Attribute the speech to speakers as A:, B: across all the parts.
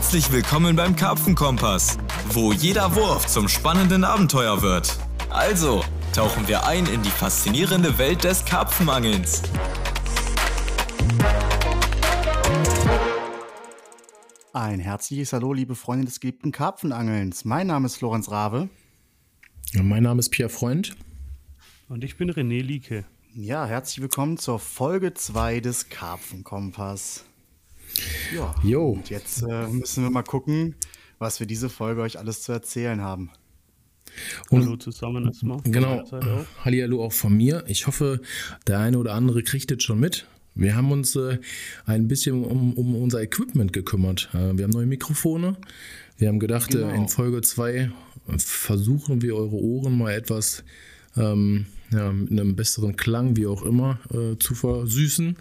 A: Herzlich willkommen beim Karpfenkompass, wo jeder Wurf zum spannenden Abenteuer wird. Also, tauchen wir ein in die faszinierende Welt des Karpfenangelns.
B: Ein herzliches Hallo, liebe Freunde des geliebten Karpfenangelns. Mein Name ist Florenz Rave.
C: Ja, mein Name ist Pierre Freund.
D: Und ich bin René Lieke.
B: Ja, herzlich willkommen zur Folge 2 des Karpfenkompass. Ja,
C: Jo.
B: und jetzt äh, müssen wir mal gucken, was wir diese Folge euch alles zu erzählen haben.
C: Und
D: Hallo zusammen erstmal.
C: genau. Hallihallo auch von mir. Ich hoffe, der eine oder andere kriegt es schon mit. Wir haben uns äh, ein bisschen um, um unser Equipment gekümmert. Äh, wir haben neue Mikrofone. Wir haben gedacht,
B: Genau.
C: äh, in Folge 2 versuchen wir eure Ohren mal etwas ähm, ja, mit einem besseren Klang, wie auch immer, äh, zu versüßen.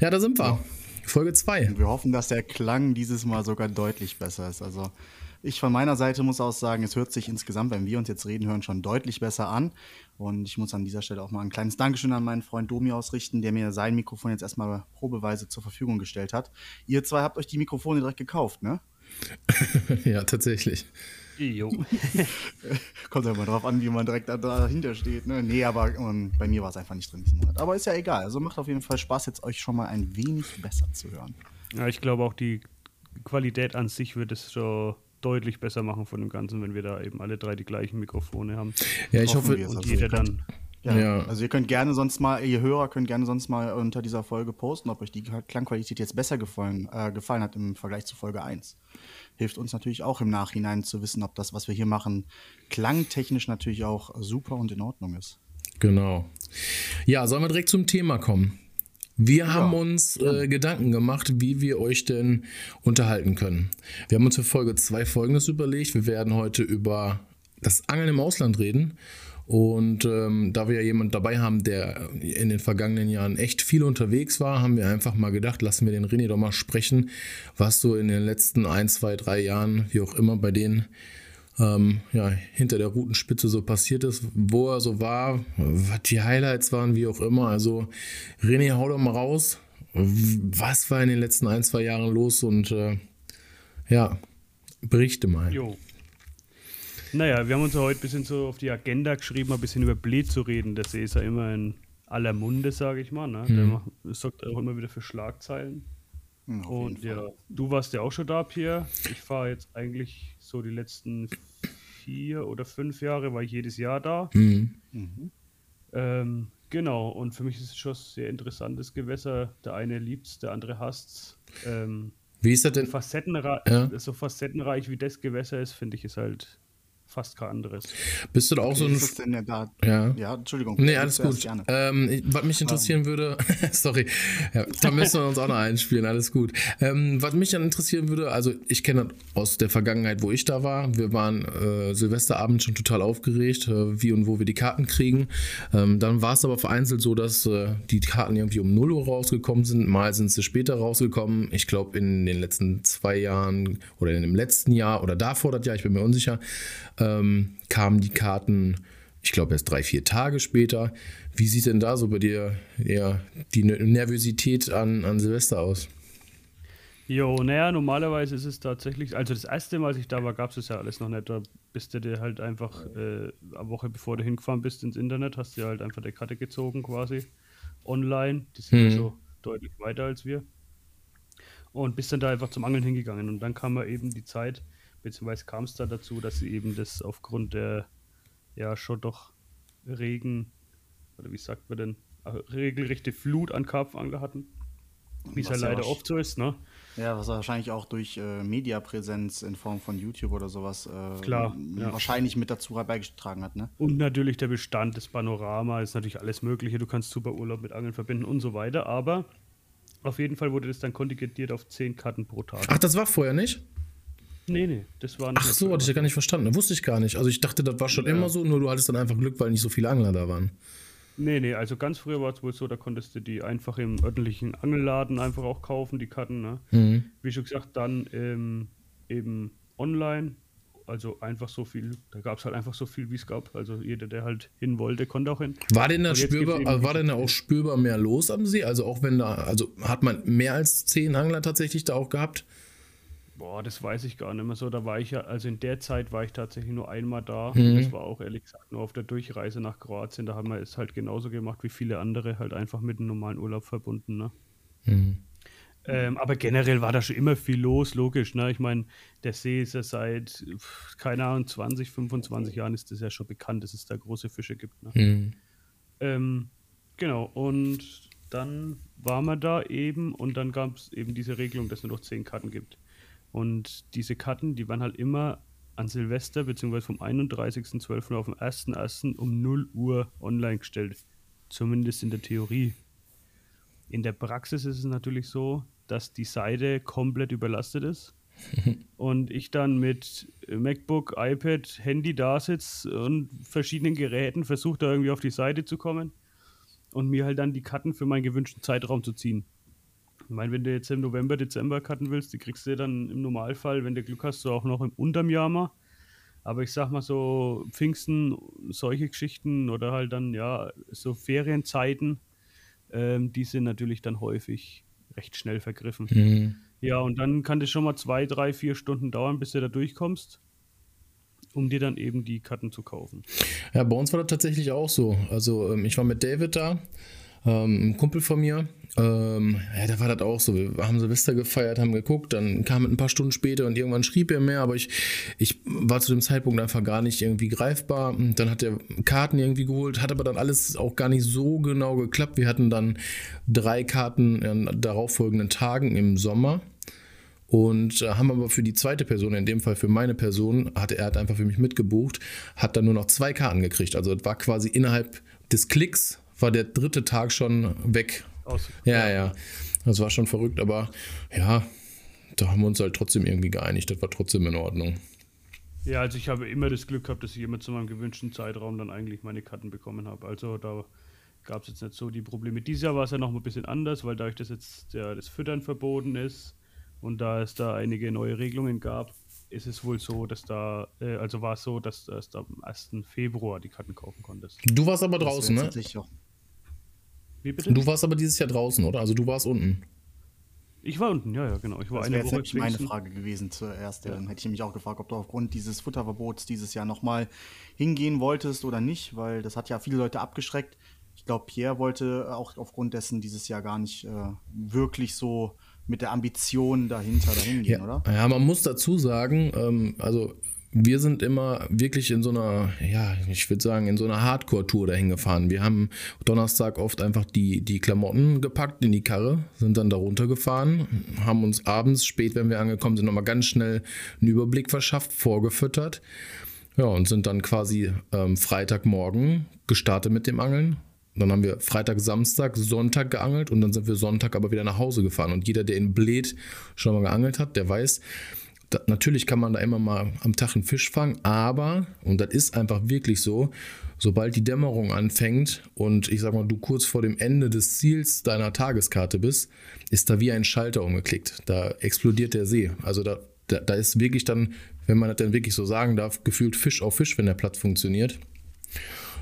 C: Ja, da sind wir. Folge 2.
B: Und wir hoffen, dass der Klang dieses Mal sogar deutlich besser ist. Also ich von meiner Seite muss auch sagen, es hört sich insgesamt, wenn wir uns jetzt reden hören, schon deutlich besser an. Und ich muss an dieser Stelle auch mal ein kleines Dankeschön an meinen Freund Domi ausrichten, der mir sein Mikrofon jetzt erstmal probeweise zur Verfügung gestellt hat. Ihr zwei habt euch die Mikrofone direkt gekauft, ne?
C: ja, tatsächlich.
D: Jo.
B: Kommt ja immer drauf an, wie man direkt da dahinter steht. Ne? Nee, aber ähm, bei mir war es einfach nicht drin diesen Monat. Aber ist ja egal. Also macht auf jeden Fall Spaß, jetzt euch schon mal ein wenig besser zu hören.
D: Ja, ich glaube auch die Qualität an sich wird es schon deutlich besser machen von dem Ganzen, wenn wir da eben alle drei die gleichen Mikrofone haben.
C: Ja, ich
B: Hoffen
C: hoffe.
D: Und jeder dann.
B: Ja,
C: Ja.
B: Also ihr könnt gerne sonst mal, ihr Hörer könnt gerne sonst mal unter dieser Folge posten, ob euch die Klangqualität jetzt besser gefallen, äh, gefallen hat im Vergleich zu Folge 1. Hilft uns natürlich auch im Nachhinein zu wissen, ob das, was wir hier machen, klangtechnisch natürlich auch super und in Ordnung ist.
C: Genau. Ja, sollen wir direkt zum Thema kommen? Wir haben uns äh, Gedanken gemacht, wie wir euch denn unterhalten können. Wir haben uns für Folge 2 Folgendes überlegt. Wir werden heute über das Angeln im Ausland reden. Und ähm, da wir ja jemand dabei haben, der in den vergangenen Jahren echt viel unterwegs war, haben wir einfach mal gedacht, lassen wir den René doch mal sprechen, was so in den letzten ein, zwei, drei Jahren, wie auch immer, bei denen ähm, ja, hinter der Routenspitze so passiert ist, wo er so war, was die Highlights waren, wie auch immer. Also René, hau doch mal raus. Was war in den letzten ein, zwei Jahren los und äh, ja, berichte mal.
D: Jo. Naja, wir haben uns ja heute ein bisschen so auf die Agenda geschrieben, mal ein bisschen über Blät zu reden. Das ist ja immer in aller Munde, sage ich mal. Ne? Der macht- Das sorgt auch immer wieder für Schlagzeilen.
B: Hm, auf
D: Und ja, du warst ja auch schon da, Pierre. Ich fahre jetzt eigentlich so die letzten vier oder fünf Jahre, war ich jedes Jahr da.
C: Mhm.
D: Ähm, genau, und für mich ist es schon ein sehr interessantes Gewässer. Der eine liebt's, der andere hasst's. Ähm,
C: Wie ist das denn?
D: facettenreich,
C: Ja.
D: So facettenreich wie das Gewässer ist, finde ich, ist halt fast kein anderes.
C: Bist du da auch so
B: Wie
C: ein. Ja.
B: Ja, Entschuldigung.
C: Nee, alles gut.
B: Gerne.
C: Ähm, was mich interessieren würde, sorry, ja, da müssen wir uns auch noch einspielen, alles gut. Ähm, was mich dann interessieren würde, also ich kenne das aus der Vergangenheit, wo ich da war. Wir waren äh, Silvesterabend schon total aufgeregt, äh, wie und wo wir die Karten kriegen. Ähm, dann war es aber vereinzelt so, dass äh, die Karten irgendwie um 0 Uhr rausgekommen sind. Mal sind sie später rausgekommen. Ich glaube, in den letzten zwei Jahren oder in dem letzten Jahr oder davor das Jahr, ich bin mir unsicher, ähm, kamen die Karten ich glaube erst drei, vier Tage später. Wie sieht denn da so bei dir ja, die Ne- Nervosität an, an Silvester aus?
D: Jo, naja, normalerweise ist es tatsächlich, also das erste Mal, als ich da war, gab es das ja alles noch nicht. Da bist du dir halt einfach äh, eine Woche bevor du hingefahren bist ins Internet, hast dir halt einfach die Karte gezogen quasi online. Die sind
C: Mhm.
D: schon deutlich weiter als wir. Und bist dann da einfach zum Angeln hingegangen. Und dann kam ja eben die Zeit, beziehungsweise kam es da dazu, dass sie eben das aufgrund der ja schon doch Regen, oder wie sagt man denn, äh, regelrechte Flut an Karpfenangler hatten. Wie es ja leider oft so ist, ne?
B: Ja, was wahrscheinlich auch durch äh, Mediapräsenz in Form von YouTube oder sowas äh,
D: Klar, ja.
B: wahrscheinlich mit dazu beigetragen hat, ne?
D: Und natürlich der Bestand, das Panorama, ist natürlich alles Mögliche. Du kannst super Urlaub mit Angeln verbinden und so weiter. Aber auf jeden Fall wurde das dann kontingentiert auf 10 Karten pro Tag.
C: Ach, das war vorher nicht?
D: Nee, nee, das war nicht.
C: Ach so, hatte ich ja gar nicht verstanden. Wusste ich gar nicht. Also ich dachte, das war schon immer so, nur du hattest dann einfach Glück, weil nicht so viele Angler da waren.
D: Nee, nee, also ganz früher war es wohl so, da konntest du die einfach im örtlichen Angelladen einfach auch kaufen, die Karten. Ne?
C: Mhm.
D: Wie schon gesagt, dann ähm, eben online. Also einfach so viel, da gab es halt einfach so viel, wie es gab. Also jeder, der halt hin wollte, konnte auch hin.
C: War denn da spürbar, war denn da auch spürbar mehr los am See? Also auch wenn da, also hat man mehr als zehn Angler tatsächlich da auch gehabt?
D: Boah, das weiß ich gar nicht mehr so. Da war ich ja, also in der Zeit war ich tatsächlich nur einmal da. Mhm. Das war auch ehrlich gesagt nur auf der Durchreise nach Kroatien. Da haben wir es halt genauso gemacht wie viele andere, halt einfach mit einem normalen Urlaub verbunden. Ne? Mhm. Ähm, aber generell war da schon immer viel los, logisch. Ne? Ich meine, der See ist ja seit, keine Ahnung, 20, 25 Jahren ist das ja schon bekannt, dass es da große Fische gibt. Ne? Mhm. Ähm, genau, und dann waren wir da eben und dann gab es eben diese Regelung, dass es nur noch 10 Karten gibt. Und diese Karten, die waren halt immer an Silvester beziehungsweise vom 31.12. auf den 1.1. um 0 Uhr online gestellt. Zumindest in der Theorie. In der Praxis ist es natürlich so, dass die Seite komplett überlastet ist. und ich dann mit MacBook, iPad, Handy da sitze und verschiedenen Geräten versuche da irgendwie auf die Seite zu kommen und mir halt dann die Karten für meinen gewünschten Zeitraum zu ziehen. Ich meine, wenn du jetzt im November, Dezember cutten willst, die kriegst du dann im Normalfall, wenn du Glück hast, so auch noch im Unterjahr mal. Aber ich sag mal so, Pfingsten, solche Geschichten oder halt dann, ja, so Ferienzeiten, ähm, die sind natürlich dann häufig recht schnell vergriffen. Mhm. Ja, und dann kann das schon mal zwei, drei, vier Stunden dauern, bis du da durchkommst, um dir dann eben die Karten zu kaufen.
C: Ja, bei uns war das tatsächlich auch so. Also ähm, ich war mit David da ähm, ein Kumpel von mir, ähm, ja, da war das auch so. Wir haben Silvester gefeiert, haben geguckt, dann kam es ein paar Stunden später und irgendwann schrieb er mehr, aber ich, ich war zu dem Zeitpunkt einfach gar nicht irgendwie greifbar. Und dann hat er Karten irgendwie geholt, hat aber dann alles auch gar nicht so genau geklappt. Wir hatten dann drei Karten an darauffolgenden Tagen im Sommer. Und äh, haben aber für die zweite Person, in dem Fall für meine Person, hat er hat einfach für mich mitgebucht, hat dann nur noch zwei Karten gekriegt. Also es war quasi innerhalb des Klicks war der dritte Tag schon weg. Aus. Ja, ja. Das war schon verrückt, aber ja, da haben wir uns halt trotzdem irgendwie geeinigt. Das war trotzdem in Ordnung.
D: Ja, also ich habe immer das Glück gehabt, dass ich immer zu meinem gewünschten Zeitraum dann eigentlich meine Karten bekommen habe. Also da gab es jetzt nicht so die Probleme. Dieses Jahr war es ja noch ein bisschen anders, weil dadurch, dass jetzt ja, das Füttern verboten ist und da es da einige neue Regelungen gab, ist es wohl so, dass da, äh, also war es so, dass, du am 1. Februar die Karten kaufen konntest.
C: Du warst aber draußen, ne? Wie bitte? Du warst aber dieses Jahr draußen, oder? Also du warst unten.
D: Ich war unten, ja, ja, genau. Ich war
B: das wäre jetzt meine Frage gewesen zuerst. Ja. Dann hätte ich mich auch gefragt, ob du aufgrund dieses Futterverbots dieses Jahr nochmal hingehen wolltest oder nicht, weil das hat ja viele Leute abgeschreckt. Ich glaube, Pierre wollte auch aufgrund dessen dieses Jahr gar nicht äh, wirklich so mit der Ambition dahinter dahin gehen,
C: ja.
B: oder?
C: Ja, man muss dazu sagen, ähm, also wir sind immer wirklich in so einer, ja, ich würde sagen, in so einer Hardcore-Tour dahin gefahren. Wir haben Donnerstag oft einfach die, die Klamotten gepackt in die Karre, sind dann da runtergefahren, haben uns abends, spät, wenn wir angekommen sind, nochmal ganz schnell einen Überblick verschafft, vorgefüttert. Ja, und sind dann quasi ähm, Freitagmorgen gestartet mit dem Angeln. Dann haben wir Freitag, Samstag, Sonntag geangelt und dann sind wir Sonntag aber wieder nach Hause gefahren. Und jeder, der in Bled schon mal geangelt hat, der weiß, da, natürlich kann man da immer mal am Tag einen Fisch fangen, aber, und das ist einfach wirklich so, sobald die Dämmerung anfängt und ich sag mal, du kurz vor dem Ende des Ziels deiner Tageskarte bist, ist da wie ein Schalter umgeklickt. Da explodiert der See. Also da, da, da ist wirklich dann, wenn man das dann wirklich so sagen darf, gefühlt Fisch auf Fisch, wenn der Platz funktioniert.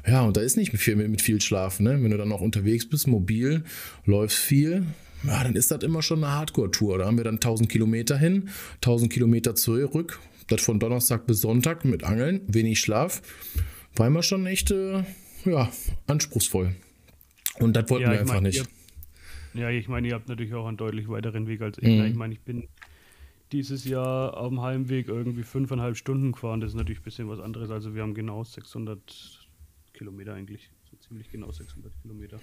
C: Ja, und da ist nicht mit viel, mit viel Schlafen. Ne? Wenn du dann noch unterwegs bist, mobil, läufst viel, ja, dann ist das immer schon eine Hardcore-Tour. Da haben wir dann 1000 Kilometer hin, 1000 Kilometer zurück. Das von Donnerstag bis Sonntag mit Angeln, wenig Schlaf. War immer schon echt, äh, ja, anspruchsvoll. Und das wollten ja, wir einfach mein, nicht.
D: Habt, ja, ich meine, ihr habt natürlich auch einen deutlich weiteren Weg als ich. Mhm. Ich meine, ich bin dieses Jahr auf dem Heimweg irgendwie fünfeinhalb Stunden gefahren. Das ist natürlich ein bisschen was anderes. Also wir haben genau 600 Kilometer eigentlich. So ziemlich genau 600 Kilometer.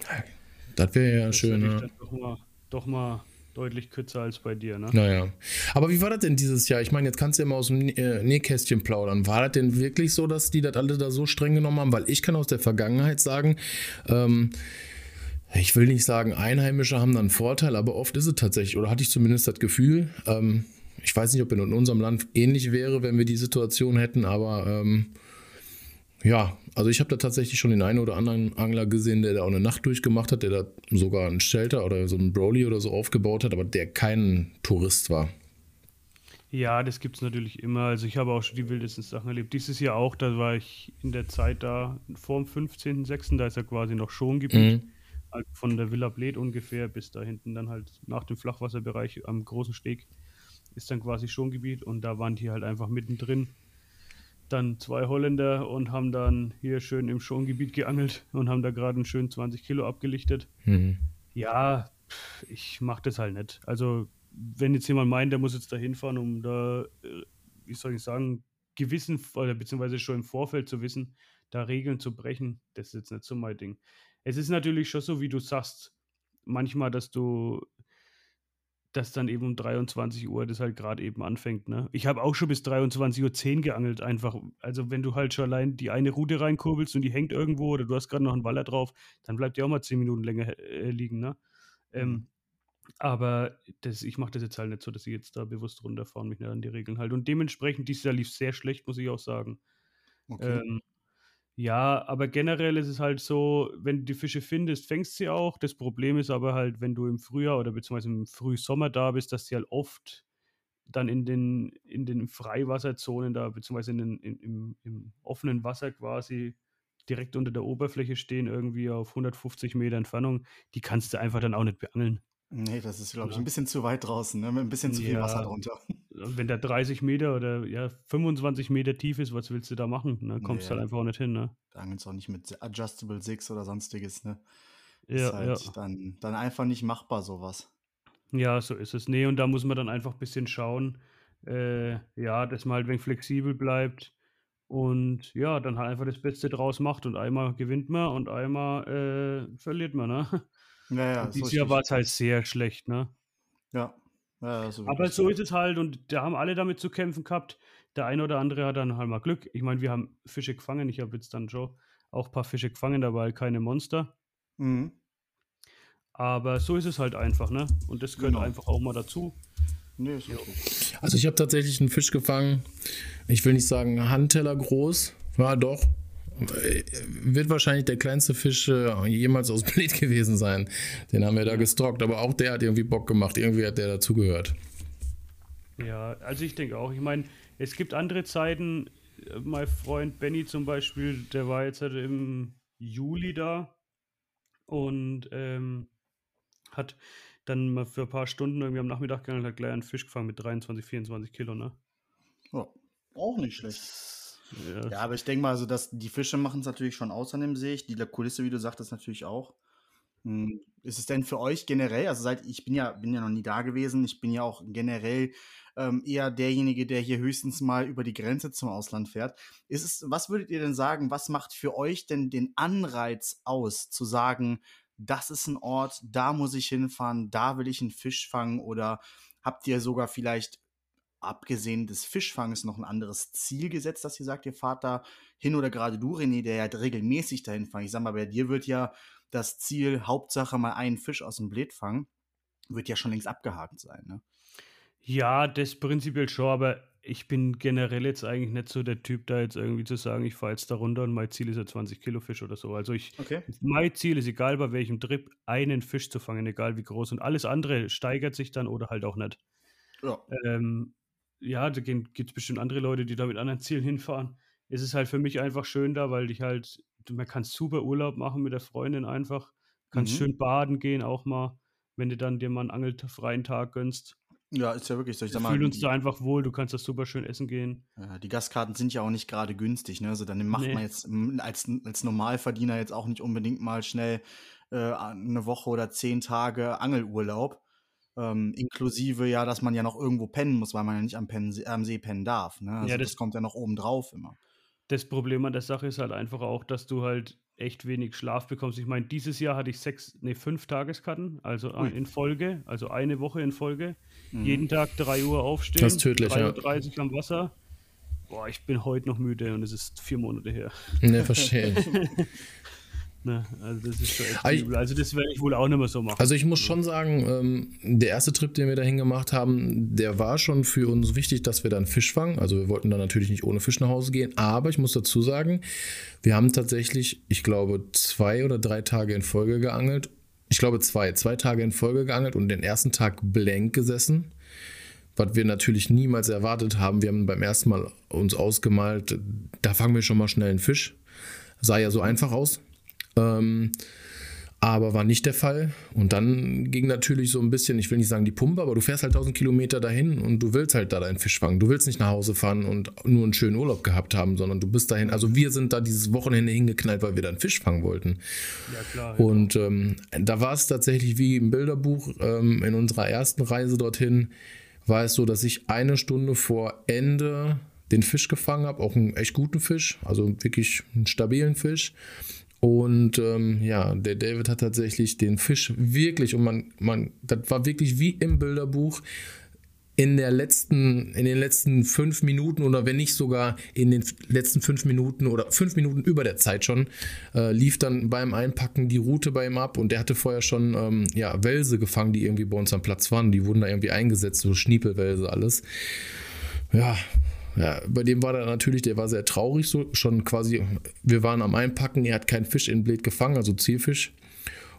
C: Das wäre ja das schön. Ja
D: doch mal deutlich kürzer als bei dir, ne?
C: Naja. Aber wie war das denn dieses Jahr? Ich meine, jetzt kannst du ja mal aus dem äh, Nähkästchen plaudern. War das denn wirklich so, dass die das alle da so streng genommen haben? Weil ich kann aus der Vergangenheit sagen, ähm, ich will nicht sagen, Einheimische haben dann Vorteil, aber oft ist es tatsächlich, oder hatte ich zumindest das Gefühl, ähm, ich weiß nicht, ob in unserem Land ähnlich wäre, wenn wir die Situation hätten, aber ähm, ja, also ich habe da tatsächlich schon den einen oder anderen Angler gesehen, der da auch eine Nacht durchgemacht hat, der da sogar einen Shelter oder so einen Broly oder so aufgebaut hat, aber der kein Tourist war.
D: Ja, das gibt es natürlich immer. Also ich habe auch schon die wildesten Sachen erlebt. Dieses Jahr auch, da war ich in der Zeit da vor dem 15.06., da ist ja quasi noch Schongebiet. Mhm. Also von der Villa Bled ungefähr bis da hinten dann halt nach dem Flachwasserbereich am großen Steg. ist dann quasi Schongebiet und da waren die halt einfach mittendrin. Dann zwei Holländer und haben dann hier schön im Schongebiet geangelt und haben da gerade einen schönen 20 Kilo abgelichtet. Mhm. Ja, ich mache das halt nicht. Also, wenn jetzt jemand meint, der muss jetzt da hinfahren, um da, äh, wie soll ich sagen, gewissen, oder beziehungsweise schon im Vorfeld zu wissen, da Regeln zu brechen, das ist jetzt nicht so mein Ding. Es ist natürlich schon so, wie du sagst, manchmal, dass du dass dann eben um 23 Uhr das halt gerade eben anfängt. Ne? Ich habe auch schon bis 23.10 Uhr geangelt, einfach. Also, wenn du halt schon allein die eine Route reinkurbelst und die hängt irgendwo oder du hast gerade noch einen Waller drauf, dann bleibt die auch mal 10 Minuten länger äh, liegen. Ne? Ähm, mhm. aber das, ich mache das jetzt halt nicht so, dass ich jetzt da bewusst runterfahre und mich nicht an die Regeln halte. Und dementsprechend, dieses Jahr lief sehr schlecht, muss ich auch sagen. Okay. Ähm, ja, aber generell ist es halt so, wenn du die Fische findest, fängst sie auch. Das Problem ist aber halt, wenn du im Frühjahr oder beziehungsweise im Frühsommer da bist, dass sie halt oft dann in den, in den Freiwasserzonen da, beziehungsweise in den, in, im, im offenen Wasser quasi direkt unter der Oberfläche stehen, irgendwie auf 150 Meter Entfernung, die kannst du einfach dann auch nicht beangeln.
B: Nee, das ist, glaube ich, ein bisschen zu weit draußen, ne? mit ein bisschen zu viel ja, Wasser drunter.
D: Wenn der 30 Meter oder ja, 25 Meter tief ist, was willst du da machen? Ne? Kommst nee, halt einfach auch nicht hin. Ne?
B: Da angelst auch nicht mit Adjustable Six oder sonstiges. Ne? Ja, ist halt ja. Dann, dann einfach nicht machbar, sowas.
D: Ja, so ist es. Nee, und da muss man dann einfach ein bisschen schauen, äh, ja, dass man halt ein wenig flexibel bleibt und ja, dann halt einfach das Beste draus macht und einmal gewinnt man und einmal äh, verliert man, ne?
B: Naja,
D: dieses Jahr war es halt sehr schlecht, ne?
B: Ja.
D: Ja so Aber so ist es halt und da haben alle damit zu kämpfen gehabt. Der eine oder andere hat dann halt mal Glück. Ich meine, wir haben Fische gefangen. Ich habe jetzt dann schon auch ein paar Fische gefangen, dabei keine Monster. Mhm. Aber so ist es halt einfach, ne? Und das gehört genau. einfach auch mal dazu.
C: Nee, ist okay. Also ich habe tatsächlich einen Fisch gefangen. Ich will nicht sagen Handteller groß. Ja, doch wird wahrscheinlich der kleinste Fisch äh, jemals aus Blit gewesen sein. Den haben wir da gestockt, aber auch der hat irgendwie Bock gemacht. Irgendwie hat der dazugehört.
D: Ja, also ich denke auch. Ich meine, es gibt andere Zeiten. Mein Freund Benny zum Beispiel, der war jetzt halt im Juli da und ähm, hat dann mal für ein paar Stunden irgendwie am Nachmittag gegangen und hat gleich einen Fisch gefangen mit 23, 24 Kilo, ne?
B: Ja, auch nicht schlecht. Ja. ja, aber ich denke mal, also dass die Fische machen es natürlich schon aus an dem See. Die Kulisse, wie du sagtest, natürlich auch. Hm, ist es denn für euch generell, also seit ich bin ja, bin ja noch nie da gewesen, ich bin ja auch generell ähm, eher derjenige, der hier höchstens mal über die Grenze zum Ausland fährt. Ist es, was würdet ihr denn sagen, was macht für euch denn den Anreiz aus, zu sagen, das ist ein Ort, da muss ich hinfahren, da will ich einen Fisch fangen oder habt ihr sogar vielleicht abgesehen des Fischfangs noch ein anderes Ziel gesetzt, dass ihr sagt, ihr fahrt da hin oder gerade du, René, der ja regelmäßig dahin fangt. Ich sag mal, bei dir wird ja das Ziel, Hauptsache mal einen Fisch aus dem Blät fangen, wird ja schon längst abgehakt sein, ne?
D: Ja, das prinzipiell schon, aber ich bin generell jetzt eigentlich nicht so der Typ, da jetzt irgendwie zu sagen, ich fahre jetzt da runter und mein Ziel ist ja 20 Kilo Fisch oder so. Also ich, okay. mein Ziel ist, egal bei welchem Trip, einen Fisch zu fangen, egal wie groß. Und alles andere steigert sich dann oder halt auch nicht. Ja. Ähm, ja, da gibt es bestimmt andere Leute, die da mit anderen Zielen hinfahren. Es ist halt für mich einfach schön da, weil ich halt, man kann super Urlaub machen mit der Freundin einfach. Kannst mhm. schön baden gehen auch mal, wenn du dann dir mal einen angelfreien Tag gönnst.
B: Ja, ist ja wirklich so.
D: Ich sag mal, fühlen uns da einfach wohl, du kannst da super schön essen gehen.
B: Ja, die Gastkarten sind ja auch nicht gerade günstig, ne? Also dann macht nee. man jetzt als, als Normalverdiener jetzt auch nicht unbedingt mal schnell äh, eine Woche oder zehn Tage Angelurlaub. Ähm, inklusive ja, dass man ja noch irgendwo pennen muss, weil man ja nicht am, pennen, am See pennen darf. Ne? Also ja, das, das, kommt ja noch oben drauf immer.
D: Das Problem an der Sache ist halt einfach auch, dass du halt echt wenig Schlaf bekommst. Ich meine, dieses Jahr hatte ich sechs, nee, fünf Tageskarten, also Ui. in Folge, also eine Woche in Folge. Mhm. Jeden Tag drei Uhr aufstehen.
C: Das ist tödlich,
D: 3.30 Uhr am Wasser. Boah, ich bin heute noch müde und es ist vier Monate her.
C: Ne, verstehe.
D: Ne? Also das ist schon echt also, also das werde ich wohl auch nicht mehr so machen.
C: Also ich muss schon sagen, ähm, der erste Trip, den wir dahin gemacht haben, der war schon für uns wichtig, dass wir dann Fisch fangen. Also wir wollten dann natürlich nicht ohne Fisch nach Hause gehen, aber ich muss dazu sagen, wir haben tatsächlich, ich glaube, zwei oder drei Tage in Folge geangelt. Ich glaube zwei, zwei Tage in Folge geangelt und den ersten Tag blank gesessen was wir natürlich niemals erwartet haben. Wir haben beim ersten Mal uns ausgemalt, da fangen wir schon mal schnell einen Fisch. Sah ja so einfach aus. Ähm, aber war nicht der Fall. Und dann ging natürlich so ein bisschen, ich will nicht sagen die Pumpe, aber du fährst halt 1000 Kilometer dahin und du willst halt da deinen Fisch fangen. Du willst nicht nach Hause fahren und nur einen schönen Urlaub gehabt haben, sondern du bist dahin. Also wir sind da dieses Wochenende hingeknallt, weil wir dann Fisch fangen wollten. Ja, klar. Und ähm, da war es tatsächlich wie im Bilderbuch ähm, in unserer ersten Reise dorthin, war es so, dass ich eine Stunde vor Ende den Fisch gefangen habe, auch einen echt guten Fisch, also wirklich einen stabilen Fisch. Und ähm, ja, der David hat tatsächlich den Fisch wirklich, und man, man, das war wirklich wie im Bilderbuch, in der letzten, in den letzten fünf Minuten oder wenn nicht sogar in den letzten fünf Minuten oder fünf Minuten über der Zeit schon, äh, lief dann beim Einpacken die Route bei ihm ab und der hatte vorher schon ähm, ja, Wälse gefangen, die irgendwie bei uns am Platz waren. Die wurden da irgendwie eingesetzt, so Schniepelwälse, alles. Ja, ja, bei dem war der natürlich, der war sehr traurig, so schon quasi, wir waren am Einpacken, er hat keinen Fisch in Blät gefangen, also Zielfisch.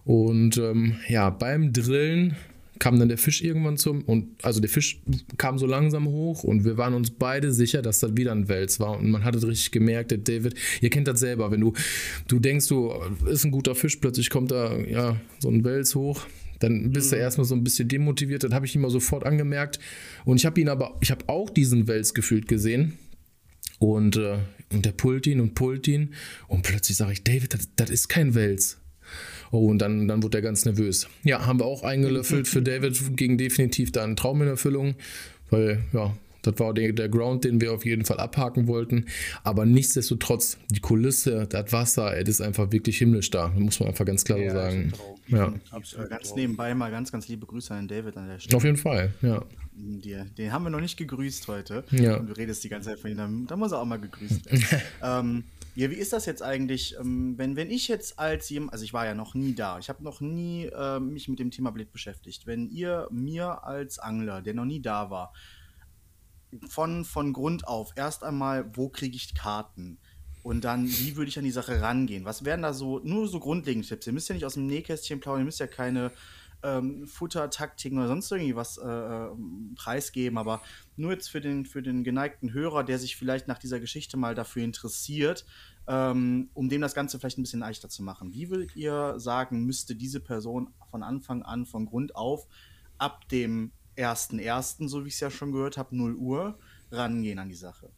C: Und ähm, ja, beim Drillen kam dann der Fisch irgendwann zum, und also der Fisch kam so langsam hoch und wir waren uns beide sicher, dass das wieder ein Wels war. Und man hat es richtig gemerkt, der David, ihr kennt das selber, wenn du, du denkst, du ist ein guter Fisch, plötzlich kommt da ja so ein Wels hoch dann bist mhm. du erstmal so ein bisschen demotiviert. Dann habe ich ihn mal sofort angemerkt. Und ich habe ihn aber, ich habe auch diesen Wels gefühlt gesehen. Und, äh, und der pullt ihn und pullt ihn. Und plötzlich sage ich, David, das, das ist kein Wels. Oh, und dann, dann wurde er ganz nervös. Ja, haben wir auch eingelöffelt. Für David ging definitiv da Traum in Erfüllung. Weil, ja, das war der, der Ground, den wir auf jeden Fall abhaken wollten. Aber nichtsdestotrotz, die Kulisse, das Wasser, das ist einfach wirklich himmlisch da. muss man einfach ganz klar ja, so sagen.
B: Ja. Absolut. Ganz nebenbei mal ganz, ganz liebe Grüße an David an der Stelle.
C: Auf jeden Fall, ja.
B: Den, den haben wir noch nicht gegrüßt heute.
C: Ja.
B: Und du redest die ganze Zeit von ihm, da muss er auch mal gegrüßt werden. ähm, ja, wie ist das jetzt eigentlich, ähm, wenn, wenn ich jetzt als jemand, also ich war ja noch nie da, ich habe noch nie äh, mich mit dem Thema Blät beschäftigt. Wenn ihr mir als Angler, der noch nie da war, von, von Grund auf erst einmal, wo kriege ich Karten? Und dann, wie würde ich an die Sache rangehen? Was wären da so, nur so grundlegende Tipps? Ihr müsst ja nicht aus dem Nähkästchen plaudern, ihr müsst ja keine ähm, Futtertaktiken oder sonst irgendwie was äh, äh, preisgeben, aber nur jetzt für den, für den geneigten Hörer, der sich vielleicht nach dieser Geschichte mal dafür interessiert, ähm, um dem das Ganze vielleicht ein bisschen leichter zu machen. Wie würdet ihr sagen, müsste diese Person von Anfang an, von Grund auf, ab dem 1.1., so wie ich es ja schon gehört habe, 0 Uhr, rangehen an die Sache.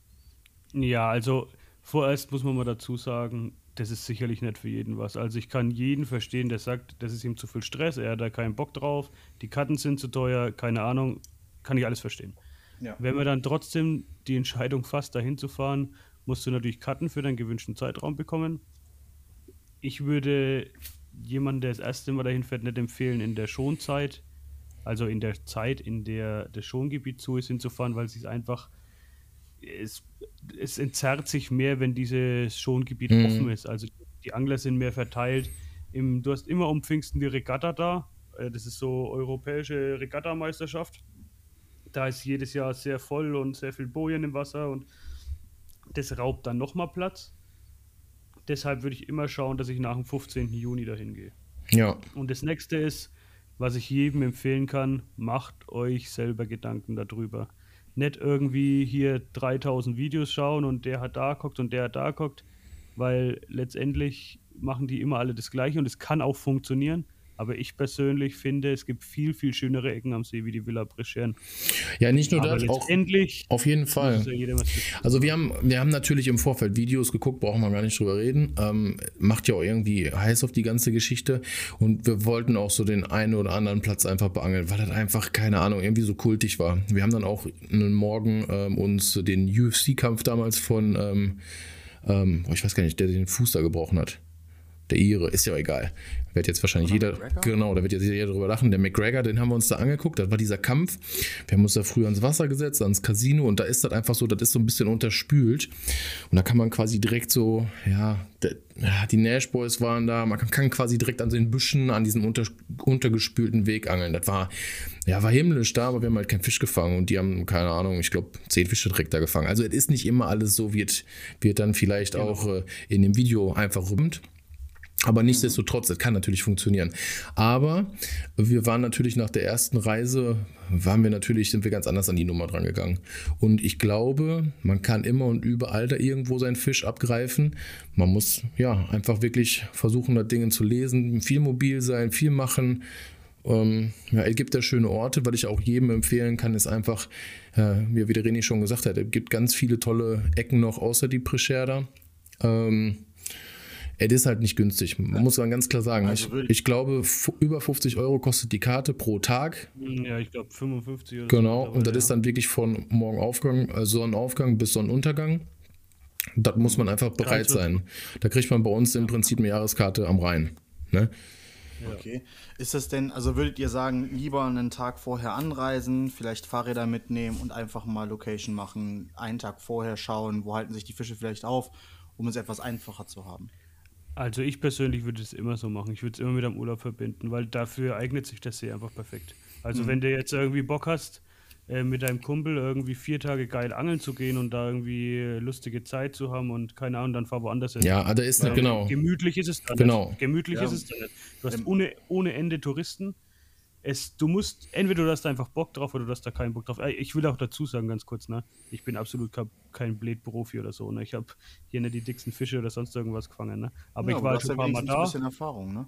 D: Ja, also vorerst muss man mal dazu sagen, das ist sicherlich nicht für jeden was. Also ich kann jeden verstehen, der sagt, das ist ihm zu viel Stress, er hat da keinen Bock drauf, die Karten sind zu teuer, keine Ahnung, kann ich alles verstehen. Ja. Wenn man dann trotzdem die Entscheidung fasst, dahin zu fahren, musst du natürlich Karten für deinen gewünschten Zeitraum bekommen. Ich würde jemanden, der das erste Mal dahin fährt, nicht empfehlen, in der Schonzeit also in der Zeit, in der das Schongebiet zu ist, hinzufahren, weil es ist einfach, es, es entzerrt sich mehr, wenn dieses Schongebiet mhm. offen ist. Also die Angler sind mehr verteilt. Im, du hast immer um Pfingsten die Regatta da. Äh, das ist so europäische Regattameisterschaft. Da ist jedes Jahr sehr voll und sehr viel Bojen im Wasser und das raubt dann nochmal Platz. Deshalb würde ich immer schauen, dass ich nach dem 15. Juni dahin gehe.
C: Ja.
D: Und das nächste ist, was ich jedem empfehlen kann, macht euch selber Gedanken darüber. Nicht irgendwie hier 3000 Videos schauen und der hat da guckt und der hat da guckt, weil letztendlich machen die immer alle das Gleiche und es kann auch funktionieren. Aber ich persönlich finde, es gibt viel, viel schönere Ecken am See wie die Villa Brichern.
C: Ja, nicht nur Aber das, auch auf jeden Fall. Ja also wir haben, wir haben natürlich im Vorfeld Videos geguckt, brauchen wir gar nicht drüber reden. Ähm, macht ja auch irgendwie heiß auf die ganze Geschichte. Und wir wollten auch so den einen oder anderen Platz einfach beangeln, weil das einfach, keine Ahnung, irgendwie so kultig war. Wir haben dann auch einen Morgen ähm, uns den UFC-Kampf damals von, ähm, ähm, ich weiß gar nicht, der den Fuß da gebrochen hat der Ire, ist ja egal. Wird jetzt wahrscheinlich jeder, McGregor? genau, da wird jetzt jeder drüber lachen. Der McGregor, den haben wir uns da angeguckt, das war dieser Kampf. Wir haben uns da früher ans Wasser gesetzt, ans Casino und da ist das einfach so, das ist so ein bisschen unterspült. Und da kann man quasi direkt so, ja, die Nash Boys waren da, man kann, quasi direkt an den Büschen, an diesem unter, untergespülten Weg angeln. Das war, ja, war himmlisch da, aber wir haben halt keinen Fisch gefangen und die haben, keine Ahnung, ich glaube, zehn Fische direkt da gefangen. Also es ist nicht immer alles so, wie es dann vielleicht genau. auch äh, in dem Video einfach rühmt. Aber nichtsdestotrotz, das kann natürlich funktionieren. Aber wir waren natürlich nach der ersten Reise, waren wir natürlich, sind wir ganz anders an die Nummer dran gegangen. Und ich glaube, man kann immer und überall da irgendwo seinen Fisch abgreifen. Man muss ja einfach wirklich versuchen, da Dinge zu lesen, viel mobil sein, viel machen. Ähm, ja, es gibt da schöne Orte, was ich auch jedem empfehlen kann, ist einfach, äh, wie René schon gesagt hat, es gibt ganz viele tolle Ecken noch außer die Prescherda. Ähm, es ist halt nicht günstig. Man muss man ganz klar sagen. Also ich, ich, glaube, über 50 Euro kostet die Karte pro Tag.
D: Hm, ja, ich glaube 55
C: oder Genau, so und das ja. ist dann wirklich von Morgenaufgang, äh, Sonnenaufgang bis Sonnenuntergang. Das muss man einfach bereit sein. Da kriegt man bei uns im Prinzip eine Jahreskarte am Rhein. Ne?
B: Okay. Ist das denn, also würdet ihr sagen, lieber einen Tag vorher anreisen, vielleicht Fahrräder mitnehmen und einfach mal Location machen, einen Tag vorher schauen, wo halten sich die Fische vielleicht auf, um es etwas einfacher zu haben?
D: Also ich persönlich würde es immer so machen. Ich würde es immer mit einem Urlaub verbinden, weil dafür eignet sich das See einfach perfekt. Also mhm. wenn du jetzt irgendwie Bock hast, äh, mit deinem Kumpel irgendwie vier Tage geil angeln zu gehen und da irgendwie lustige Zeit zu haben und keine Ahnung, dann fahr woanders hin.
C: Ja, da ist nicht, genau.
D: Gemütlich ist es dann
C: genau.
D: nicht. Gemütlich ja. ist es dann nicht. Du hast ohne, ohne Ende Touristen es, du musst, entweder du hast einfach Bock drauf oder du hast da keinen Bock drauf. Ich will auch dazu sagen, ganz kurz, ne? Ich bin absolut kein Blade-Profi oder so, ne? Ich habe hier nicht die dicksten Fische oder sonst irgendwas gefangen, ne? Aber ja, ich war halt schon ein paar Mal da. Ein bisschen
B: Erfahrung, ne?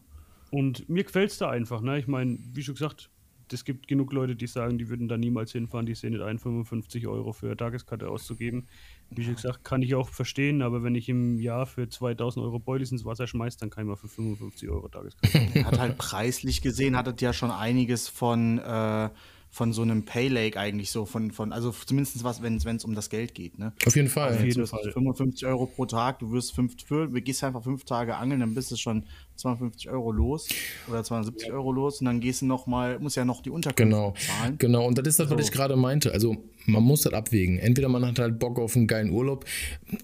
D: Und mir gefällt es da einfach, ne? Ich meine, wie schon gesagt, es gibt genug Leute, die sagen, die würden da niemals hinfahren, die sehen nicht ein, 55 Euro für eine Tageskarte auszugeben. Wie schon gesagt, kann ich auch verstehen, aber wenn ich im Jahr für 2000 Euro Beulis ins Wasser schmeiße, dann kann ich mal für 55 Euro Tageskarte.
B: Er hat halt preislich gesehen, hat ja schon einiges von äh, von so einem Paylake eigentlich so, von, von also zumindest was, wenn es um das Geld geht. Ne?
C: Auf jeden Fall.
B: Auf jeden Fall. 55 Euro pro Tag, du wirst fünf, für, gehst einfach fünf Tage angeln, dann bist du schon 250 Euro los oder 270 ja. Euro los und dann gehst du noch mal, muss ja noch die Unterkünfte
C: genau. zahlen. Genau, und das ist das, was so. ich gerade meinte. Also man muss das abwägen. Entweder man hat halt Bock auf einen geilen Urlaub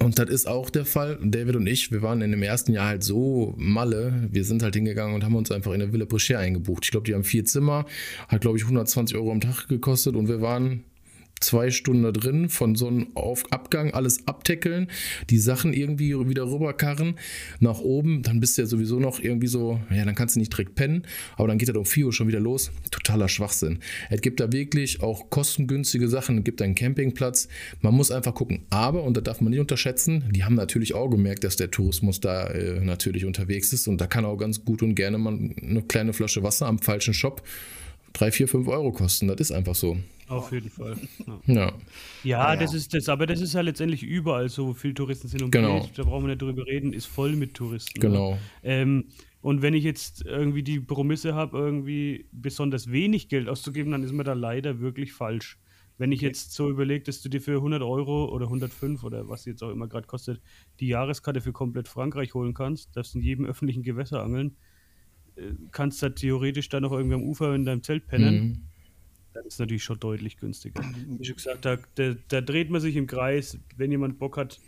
C: und das ist auch der Fall. David und ich, wir waren in dem ersten Jahr halt so malle, wir sind halt hingegangen und haben uns einfach in der Villa Brescher eingebucht. Ich glaube, die haben vier Zimmer, hat glaube ich 120 Euro am Tag gekostet und wir waren zwei Stunden da drin, von Sonnenabgang alles abteckeln, die Sachen irgendwie wieder rüberkarren, nach oben, dann bist du ja sowieso noch irgendwie so, ja, dann kannst du nicht direkt pennen, aber dann geht das um 4 Uhr schon wieder los. Totaler Schwachsinn. Es gibt da wirklich auch kostengünstige Sachen, es gibt einen Campingplatz, man muss einfach gucken. Aber, und da darf man nicht unterschätzen, die haben natürlich auch gemerkt, dass der Tourismus da äh, natürlich unterwegs ist und da kann auch ganz gut und gerne mal eine kleine Flasche Wasser am falschen Shop 3, 4, 5 Euro kosten. Das ist einfach so.
D: Auf jeden Fall.
C: Ja. Ja,
D: ja, das ist das, aber das ist ja letztendlich überall so, wo viele Touristen sind und
C: genau.
D: Geht, da brauchen wir nicht drüber reden, ist voll mit Touristen.
C: Genau.
D: Ähm, und wenn ich jetzt irgendwie die Promisse habe, irgendwie besonders wenig Geld auszugeben, dann ist mir da leider wirklich falsch. Wenn ich jetzt so überlege, dass du dir für 100 Euro oder 105 oder was jetzt auch immer gerade kostet, die Jahreskarte für komplett Frankreich holen kannst, darfst in jedem öffentlichen Gewässer angeln, kannst da theoretisch dann noch irgendwie am Ufer in deinem Zelt pennen. Mhm dann ist natürlich schon deutlich günstiger. Wie schon gesagt, da, da, da, dreht man sich im Kreis. Wenn jemand Bock hat,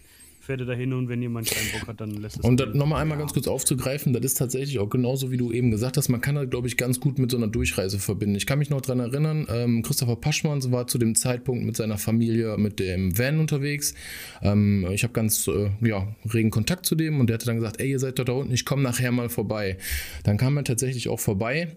D: fährt er dahin und wenn jemand keinen Bock hat, dann lässt es.
C: Und nochmal einmal ja. ganz kurz aufzugreifen, das ist tatsächlich auch genauso, wie du eben gesagt hast, man kann das, glaube ich, ganz gut mit so einer Durchreise verbinden. Ich kann mich noch daran erinnern, ähm, Christopher Paschmann war zu dem Zeitpunkt mit seiner Familie mit dem Van unterwegs. Ähm, ich habe ganz äh, ja, regen Kontakt zu dem und der hatte dann gesagt, ey, ihr seid dort da unten, ich komme nachher mal vorbei. Dann kam er tatsächlich auch vorbei.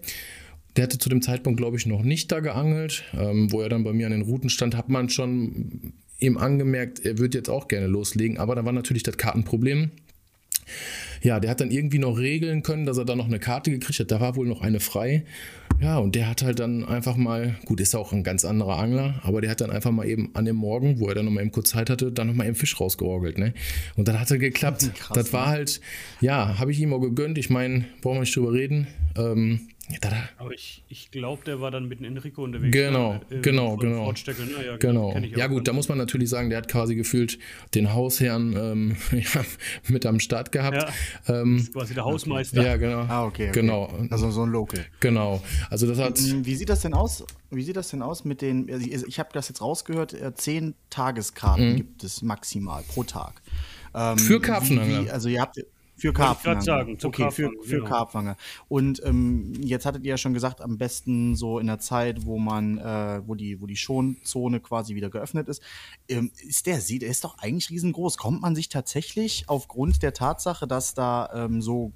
C: Der hatte zu dem Zeitpunkt, glaube ich, noch nicht da geangelt. Ähm, wo er dann bei mir an den Routen stand, hat man schon ihm angemerkt, er würde jetzt auch gerne loslegen. Aber da war natürlich das Kartenproblem. Ja, der hat dann irgendwie noch regeln können, dass er da noch eine Karte gekriegt hat. Da war wohl noch eine frei. Ja, und der hat halt dann einfach mal, gut, ist auch ein ganz anderer Angler, aber der hat dann einfach mal eben an dem Morgen, wo er dann noch mal eben kurz Zeit hatte, dann noch mal eben Fisch rausgeorgelt, ne? Und dann hat er geklappt. Krass, das war ne? halt, ja, habe ich ihm auch gegönnt. Ich meine, brauchen wir nicht drüber reden. Ähm,
D: aber ich, ich glaube, der war dann mit Enrico unterwegs.
C: Genau, äh, genau, genau. Ja, ja, genau. Ja, gut, da muss man natürlich sagen, der hat quasi gefühlt den Hausherrn ähm, ja, mit am Start gehabt.
D: Ja, ähm, das ist quasi der Hausmeister.
C: Ja, genau.
B: Ah, okay, okay.
C: Genau.
B: Also so ein Local.
C: Genau. Also das hat.
B: Mm, wie sieht das denn aus? Wie sieht das denn aus mit den, also ich, ich habe das jetzt rausgehört, äh, zehn Tageskarten mhm. gibt es maximal pro Tag.
C: Ähm, Für Karpfenangler.
B: Also ihr habt Für Karpfang.
D: sagen,
B: okay, Karpfang, für, für genau. Karpfange. Und ähm, jetzt hattet ihr ja schon gesagt, am besten so in der Zeit, wo man, äh, wo die, wo die Schonzone quasi wieder geöffnet ist. Ähm, ist der See, der ist doch eigentlich riesengroß. Kommt man sich tatsächlich aufgrund der Tatsache, dass da ähm, so,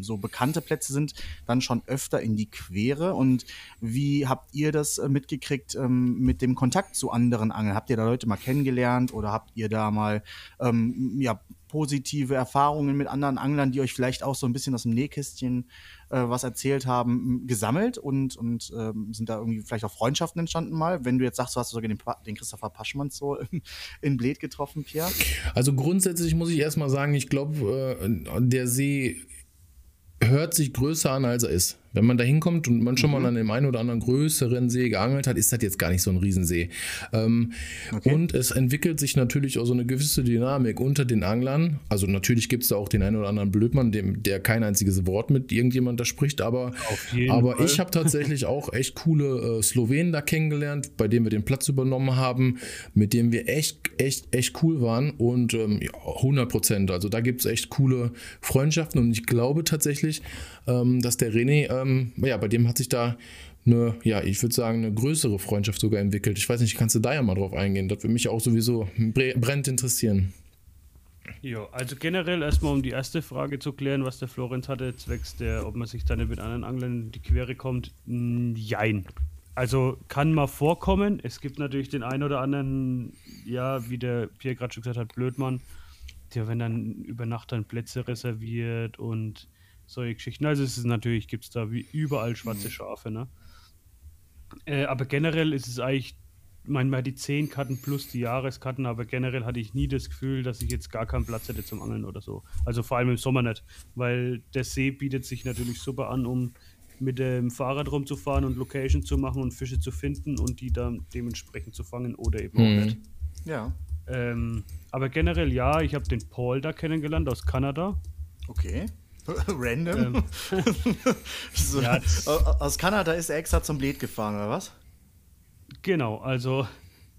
B: so bekannte Plätze sind, dann schon öfter in die Quere? Und wie habt ihr das äh, mitgekriegt ähm, mit dem Kontakt zu anderen Angeln? Habt ihr da Leute mal kennengelernt oder habt ihr da mal ähm, ja, positive Erfahrungen mit anderen Anglern, die euch vielleicht auch so ein bisschen aus dem Nähkästchen äh, was erzählt haben, gesammelt und, und ähm, sind da irgendwie vielleicht auch Freundschaften entstanden mal? Wenn du jetzt sagst, du hast sogar den, den Christopher Paschmann so in, in Bled getroffen, Pierre?
C: Also grundsätzlich muss ich erstmal sagen, ich glaube, äh, der See hört sich größer an, als er ist. Wenn man da hinkommt und man schon mhm. mal an dem einen oder anderen größeren See geangelt hat, ist das jetzt gar nicht so ein Riesensee. Ähm, okay. Und es entwickelt sich natürlich auch so eine gewisse Dynamik unter den Anglern. Also natürlich gibt es da auch den einen oder anderen Blödmann, dem, der kein einziges Wort mit irgendjemand da spricht, aber, aber ich habe tatsächlich auch echt coole äh, Slowenen da kennengelernt, bei denen wir den Platz übernommen haben, mit denen wir echt, echt, echt cool waren und ähm, ja, 100 Prozent. Also da gibt es echt coole Freundschaften und ich glaube tatsächlich, ähm, dass der René ähm, ja, bei dem hat sich da eine, ja, ich würde sagen, eine größere Freundschaft sogar entwickelt. Ich weiß nicht, kannst du da ja mal drauf eingehen? Das würde mich auch sowieso brennend interessieren.
D: Ja, also generell erstmal, um die erste Frage zu klären, was der Florenz hatte, zwecks der, ob man sich dann mit anderen Anglern in die Quere kommt, jein. Also kann mal vorkommen. Es gibt natürlich den einen oder anderen, ja, wie der Pierre gerade schon gesagt hat, Blödmann, der, wenn dann über Nacht dann Plätze reserviert und solche Geschichten. Also es ist natürlich, gibt es da wie überall schwarze mhm. Schafe, ne? Äh, aber generell ist es eigentlich, manchmal die 10 Karten plus die Jahreskarten, aber generell hatte ich nie das Gefühl, dass ich jetzt gar keinen Platz hätte zum Angeln oder so. Also vor allem im Sommer nicht, weil der See bietet sich natürlich super an, um mit dem Fahrrad rumzufahren und Location zu machen und Fische zu finden und die dann dementsprechend zu fangen oder eben mhm. auch nicht.
B: Ja.
D: Ähm, aber generell ja, ich habe den Paul da kennengelernt aus Kanada.
B: Okay. Random. Ähm. so, ja, aus Kanada ist er extra zum Bled gefahren, oder was?
D: Genau, also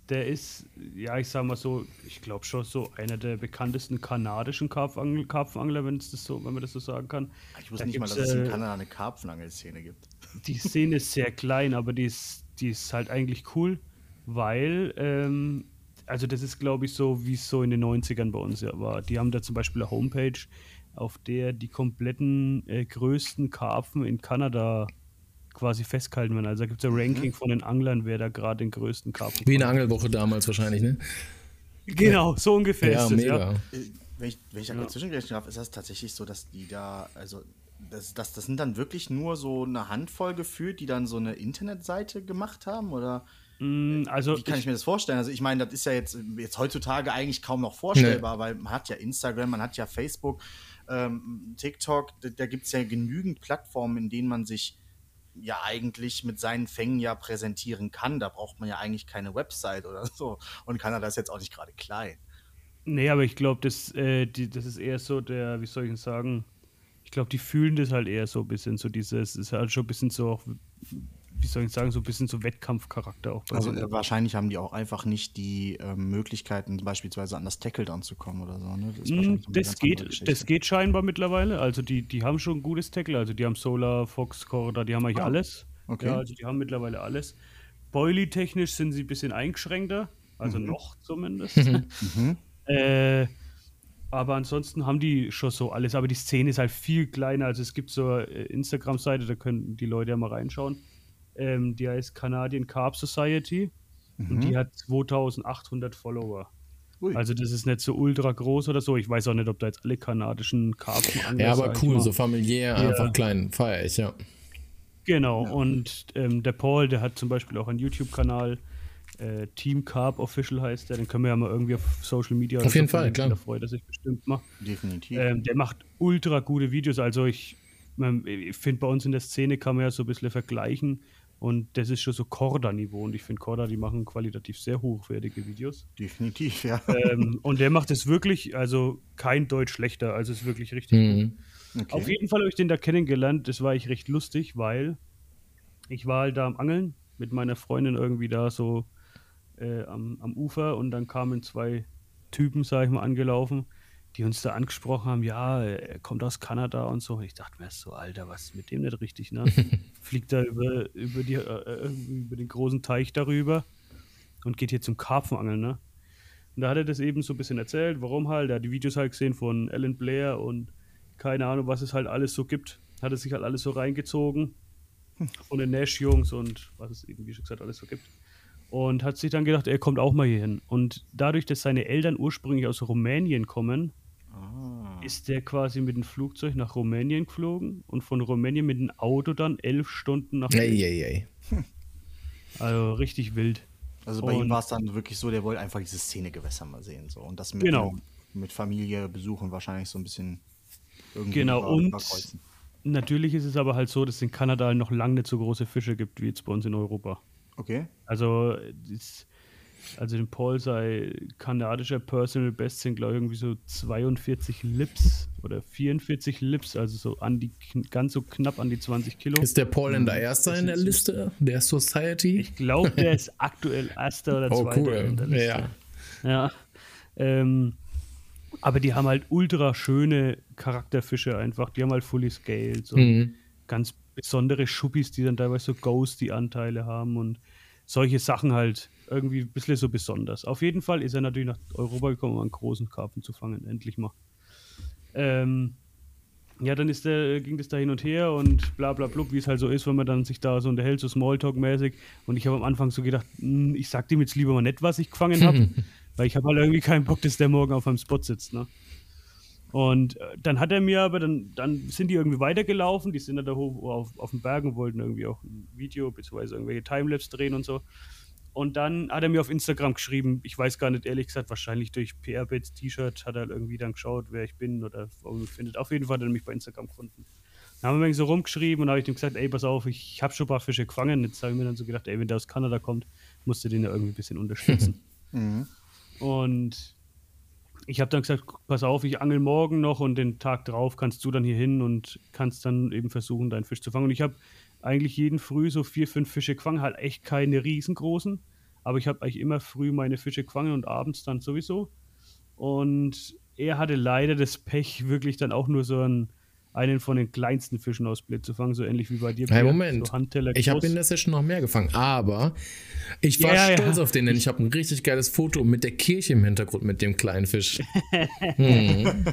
D: der ist, ja, ich sag mal so, ich glaube schon so einer der bekanntesten kanadischen Karpfangler, Karpfenangler, wenn das so, wenn man das so sagen kann.
B: Ich wusste nicht mal, dass es in äh, Kanada eine Karpfenangelszene gibt.
D: Die Szene ist sehr klein, aber die ist, die ist halt eigentlich cool, weil, ähm, also das ist, glaube ich, so, wie es so in den 90ern bei uns ja war. Die haben da zum Beispiel eine Homepage, auf der die kompletten äh, größten Karpfen in Kanada quasi festgehalten werden. Also da gibt es ein mhm. Ranking mhm. von den Anglern, wer da gerade den größten Karpfen
C: Wie eine Angelwoche damals wahrscheinlich, ne?
D: Genau, so ungefähr
C: ja, ist mega. ja.
B: Äh, wenn ich, wenn ich da ja. kurz zwischengreifen darf, ist das tatsächlich so, dass die da, also das, das, das sind dann wirklich nur so eine Handvoll gefühlt, die dann so eine Internetseite gemacht haben? Oder
D: mm, also
B: wie kann ich, ich, mir das vorstellen? Also ich meine, das ist ja jetzt, jetzt heutzutage eigentlich kaum noch vorstellbar, nee. weil man hat ja Instagram, man hat ja Facebook, ähm, TikTok, da, da gibt es ja genügend Plattformen, in denen man sich ja eigentlich mit seinen Fängen ja präsentieren kann. Da braucht man ja eigentlich keine Website oder so. Und Kanada ist jetzt auch nicht gerade klein.
D: Nee, aber ich glaube, das, äh, das ist eher so der, wie soll ich sagen, ich glaube, die fühlen das halt eher so ein bisschen, so dieses, ist halt schon ein bisschen so auch wie soll ich sagen, so ein bisschen so Wettkampfcharakter auch.
B: also äh, wahrscheinlich haben die auch einfach nicht die äh, Möglichkeiten, beispielsweise an das Tackle dran zu kommen oder so. Ne?
D: Das, mm, das geht, das geht scheinbar mittlerweile. Also die, die haben schon ein gutes Tackle. Also die haben Solar, Fox, Corda, die haben eigentlich ah, alles. Okay. Ja, also die haben mittlerweile alles. Boily-technisch sind sie ein bisschen eingeschränkter, also mhm. noch zumindest. mhm. äh, aber ansonsten haben die schon so alles. Aber die Szene ist halt viel kleiner. Also es gibt so eine Instagram-Seite, da können die Leute ja mal reinschauen. Ähm, die heißt Canadian Carp Society mhm. und die hat 2800 Follower. Ui. Also das ist nicht so ultra groß oder so. Ich weiß auch nicht, ob da jetzt alle kanadischen Karpfen
C: angeln. Ja, aber cool, so familiär, ja. einfach klein, feier ich, ja.
D: Genau, ja. und ähm, der Paul, der hat zum Beispiel auch einen YouTube-Kanal, äh, Team Carp Official heißt der, den können wir ja mal irgendwie auf Social Media
C: Auf jeden Fall, klar. Da
D: freut er sich bestimmt mal.
B: Definitiv.
D: Ähm, der macht ultra gute Videos, also ich, ich finde bei uns in der Szene kann man ja so ein bisschen vergleichen, und das ist schon so Corda-Niveau. Und ich finde, Corda, die machen qualitativ sehr hochwertige Videos.
B: Definitiv, ja.
D: Ähm, und der macht es wirklich, also kein Deutsch schlechter. Also ist wirklich richtig mhm. gut. Okay. Auf jeden Fall habe ich den da kennengelernt. Das war ich recht lustig, weil ich war halt da am Angeln mit meiner Freundin irgendwie da so äh, am, am Ufer und dann kamen zwei Typen, sag ich mal, angelaufen die uns da angesprochen haben, ja, er kommt aus Kanada und so. Ich dachte mir so, Alter, was ist mit dem nicht richtig, ne? Fliegt da über, über, die, äh, über den großen Teich darüber und geht hier zum Karpfenangeln, ne? Und da hat er das eben so ein bisschen erzählt, warum halt. Er hat die Videos halt gesehen von Alan Blair und keine Ahnung, was es halt alles so gibt. Hat er sich halt alles so reingezogen. Von den Nash-Jungs und was es eben, wie schon gesagt, alles so gibt. Und hat sich dann gedacht, er kommt auch mal hier hin. Und dadurch, dass seine Eltern ursprünglich aus Rumänien kommen, ah. ist der quasi mit dem Flugzeug nach Rumänien geflogen und von Rumänien mit dem Auto dann elf Stunden nach.
C: Ei, ei, ei.
D: Also richtig wild.
B: Also bei und, ihm war es dann wirklich so, der wollte einfach diese Szenegewässer mal sehen. So. Und das mit,
D: genau.
B: mit Familie besuchen wahrscheinlich so ein bisschen
D: irgendwie Genau, über, und natürlich ist es aber halt so, dass es in Kanada noch lange nicht so große Fische gibt wie jetzt bei uns in Europa.
B: Okay.
D: Also, das, also den Paul sei kanadischer Personal Best sind, glaube ich, irgendwie so 42 Lips oder 44 Lips, also so an die ganz so knapp an die 20 Kilo.
C: Ist der Paul denn der. Erste in der Liste der Society?
D: Ich glaube, der ist aktuell Erster oder oh, Zweiter oh, cool. in der Liste. Ja. ja. Ähm, aber die haben halt ultra schöne Charakterfische einfach. Die haben halt Fully Scales und mhm. ganz besondere Schuppis, die dann teilweise so Ghosty-Anteile haben und solche Sachen halt irgendwie ein bisschen so besonders. Auf jeden Fall ist er natürlich nach Europa gekommen, um einen großen Karpfen zu fangen, endlich mal. Ähm, ja, dann ist der, ging das da hin und her und bla bla blub, wie es halt so ist, wenn man dann sich da so unterhält, so Smalltalk-mäßig. Und ich habe am Anfang so gedacht, hm, ich sag dem jetzt lieber mal nicht, was ich gefangen habe, weil ich habe halt irgendwie keinen Bock, dass der morgen auf einem Spot sitzt. Ne? Und äh, dann hat er mir aber, dann, dann sind die irgendwie weitergelaufen, die sind dann da hoch auf, auf den Bergen, wollten irgendwie auch ein Video bzw. irgendwelche Timelapse drehen und so. Und dann hat er mir auf Instagram geschrieben, ich weiß gar nicht, ehrlich gesagt, wahrscheinlich durch PR-Bits T-Shirt hat er irgendwie dann geschaut, wer ich bin oder findet. Auf jeden Fall hat er mich bei Instagram gefunden. Dann haben wir so rumgeschrieben und habe ich ihm gesagt, ey, pass auf, ich habe schon ein paar Fische gefangen. Jetzt habe ich mir dann so gedacht, ey, wenn der aus Kanada kommt, musst du den ja irgendwie ein bisschen unterstützen. mhm. Und ich habe dann gesagt, pass auf, ich angel morgen noch und den Tag drauf kannst du dann hier hin und kannst dann eben versuchen, deinen Fisch zu fangen. Und ich habe eigentlich jeden Früh so vier, fünf Fische gefangen, halt echt keine riesengroßen, aber ich habe eigentlich immer früh meine Fische gefangen und abends dann sowieso. Und er hatte leider das Pech, wirklich dann auch nur so ein einen von den kleinsten Fischen aus Blitz zu fangen, so ähnlich wie bei dir.
C: Hey, Moment, so ich habe in der Session noch mehr gefangen, aber ich war ja, stolz ja. auf den, denn ich habe ein richtig geiles Foto mit der Kirche im Hintergrund mit dem kleinen Fisch.
D: hm.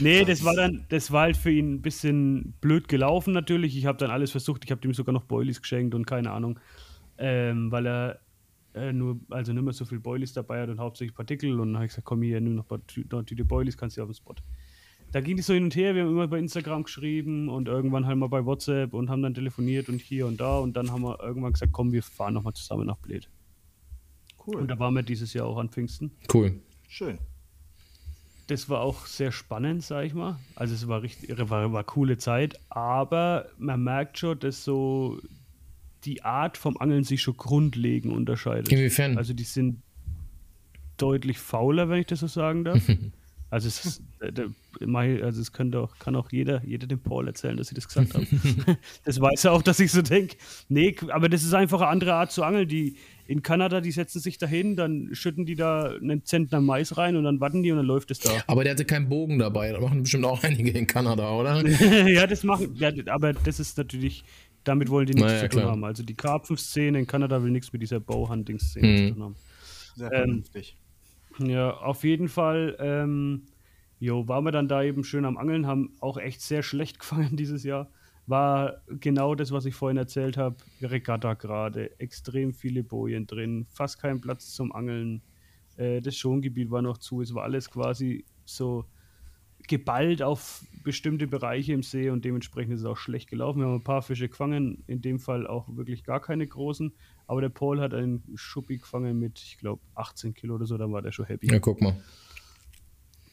D: Nee, das war dann, das war halt für ihn ein bisschen blöd gelaufen natürlich. Ich habe dann alles versucht, ich habe ihm sogar noch Boilies geschenkt und keine Ahnung, ähm, weil er äh, nur, also nicht mehr so viel Boilies dabei hat und hauptsächlich Partikel und dann habe ich gesagt, komm hier, nimm noch ein Tüte Boilies, kannst du auf den Spot da ging die so hin und her. Wir haben immer bei Instagram geschrieben und irgendwann halt mal bei WhatsApp und haben dann telefoniert und hier und da. Und dann haben wir irgendwann gesagt, komm, wir fahren nochmal zusammen nach Bled. Cool. Und da waren wir dieses Jahr auch an Pfingsten.
C: Cool.
B: Schön.
D: Das war auch sehr spannend, sag ich mal. Also es war richtig, war, war coole Zeit, aber man merkt schon, dass so die Art vom Angeln sich schon grundlegend unterscheidet.
C: Inwiefern?
D: Also die sind deutlich fauler, wenn ich das so sagen darf. Also es, ist, äh, also es könnte auch, kann auch jeder, jeder dem Paul erzählen, dass sie das gesagt haben. das weiß er auch, dass ich so denke. Nee, aber das ist einfach eine andere Art zu angeln. Die in Kanada, die setzen sich dahin, dann schütten die da einen Zentner Mais rein und dann warten die und dann läuft es da.
C: Aber der hatte keinen Bogen dabei. Das machen bestimmt auch einige in Kanada, oder?
D: ja, das machen. Ja, aber das ist natürlich, damit wollen die nichts naja, zu tun haben. Also die Karpfenszene in Kanada will nichts mit dieser Bauhunting-Szene mhm. zu tun haben.
B: Sehr vernünftig. Ähm,
D: ja, auf jeden Fall. Ähm, jo, waren wir dann da eben schön am Angeln, haben auch echt sehr schlecht gefangen dieses Jahr. War genau das, was ich vorhin erzählt habe. Regatta gerade, extrem viele Bojen drin, fast kein Platz zum Angeln. Äh, das Schongebiet war noch zu, es war alles quasi so geballt auf bestimmte Bereiche im See und dementsprechend ist es auch schlecht gelaufen. Wir haben ein paar Fische gefangen, in dem Fall auch wirklich gar keine großen. Aber der Paul hat einen Schuppi gefangen mit, ich glaube, 18 Kilo oder so, dann war der schon happy.
C: Ja, guck mal.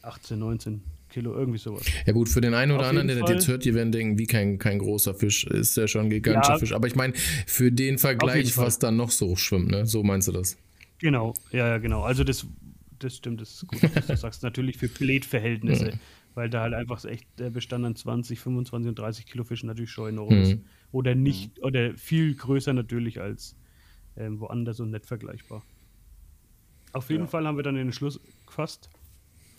D: 18, 19 Kilo, irgendwie sowas.
C: Ja gut, für den einen oder Auf anderen, der das jetzt hört, die werden denken, wie kein, kein großer Fisch, ist ja schon ein gigantischer ja, Fisch. Aber ich meine, für den Vergleich, was dann noch so schwimmt, ne? So meinst du das?
D: Genau, ja, ja, genau. Also das, das stimmt, das ist gut, dass du sagst. Natürlich für Blätverhältnisse, mhm. weil da halt einfach echt der Bestand an 20, 25 und 30 Kilo Fischen natürlich schon enorm mhm. ist. Oder nicht, oder viel größer natürlich als ähm, woanders und nicht vergleichbar. Auf jeden ja. Fall haben wir dann den Schluss gefasst.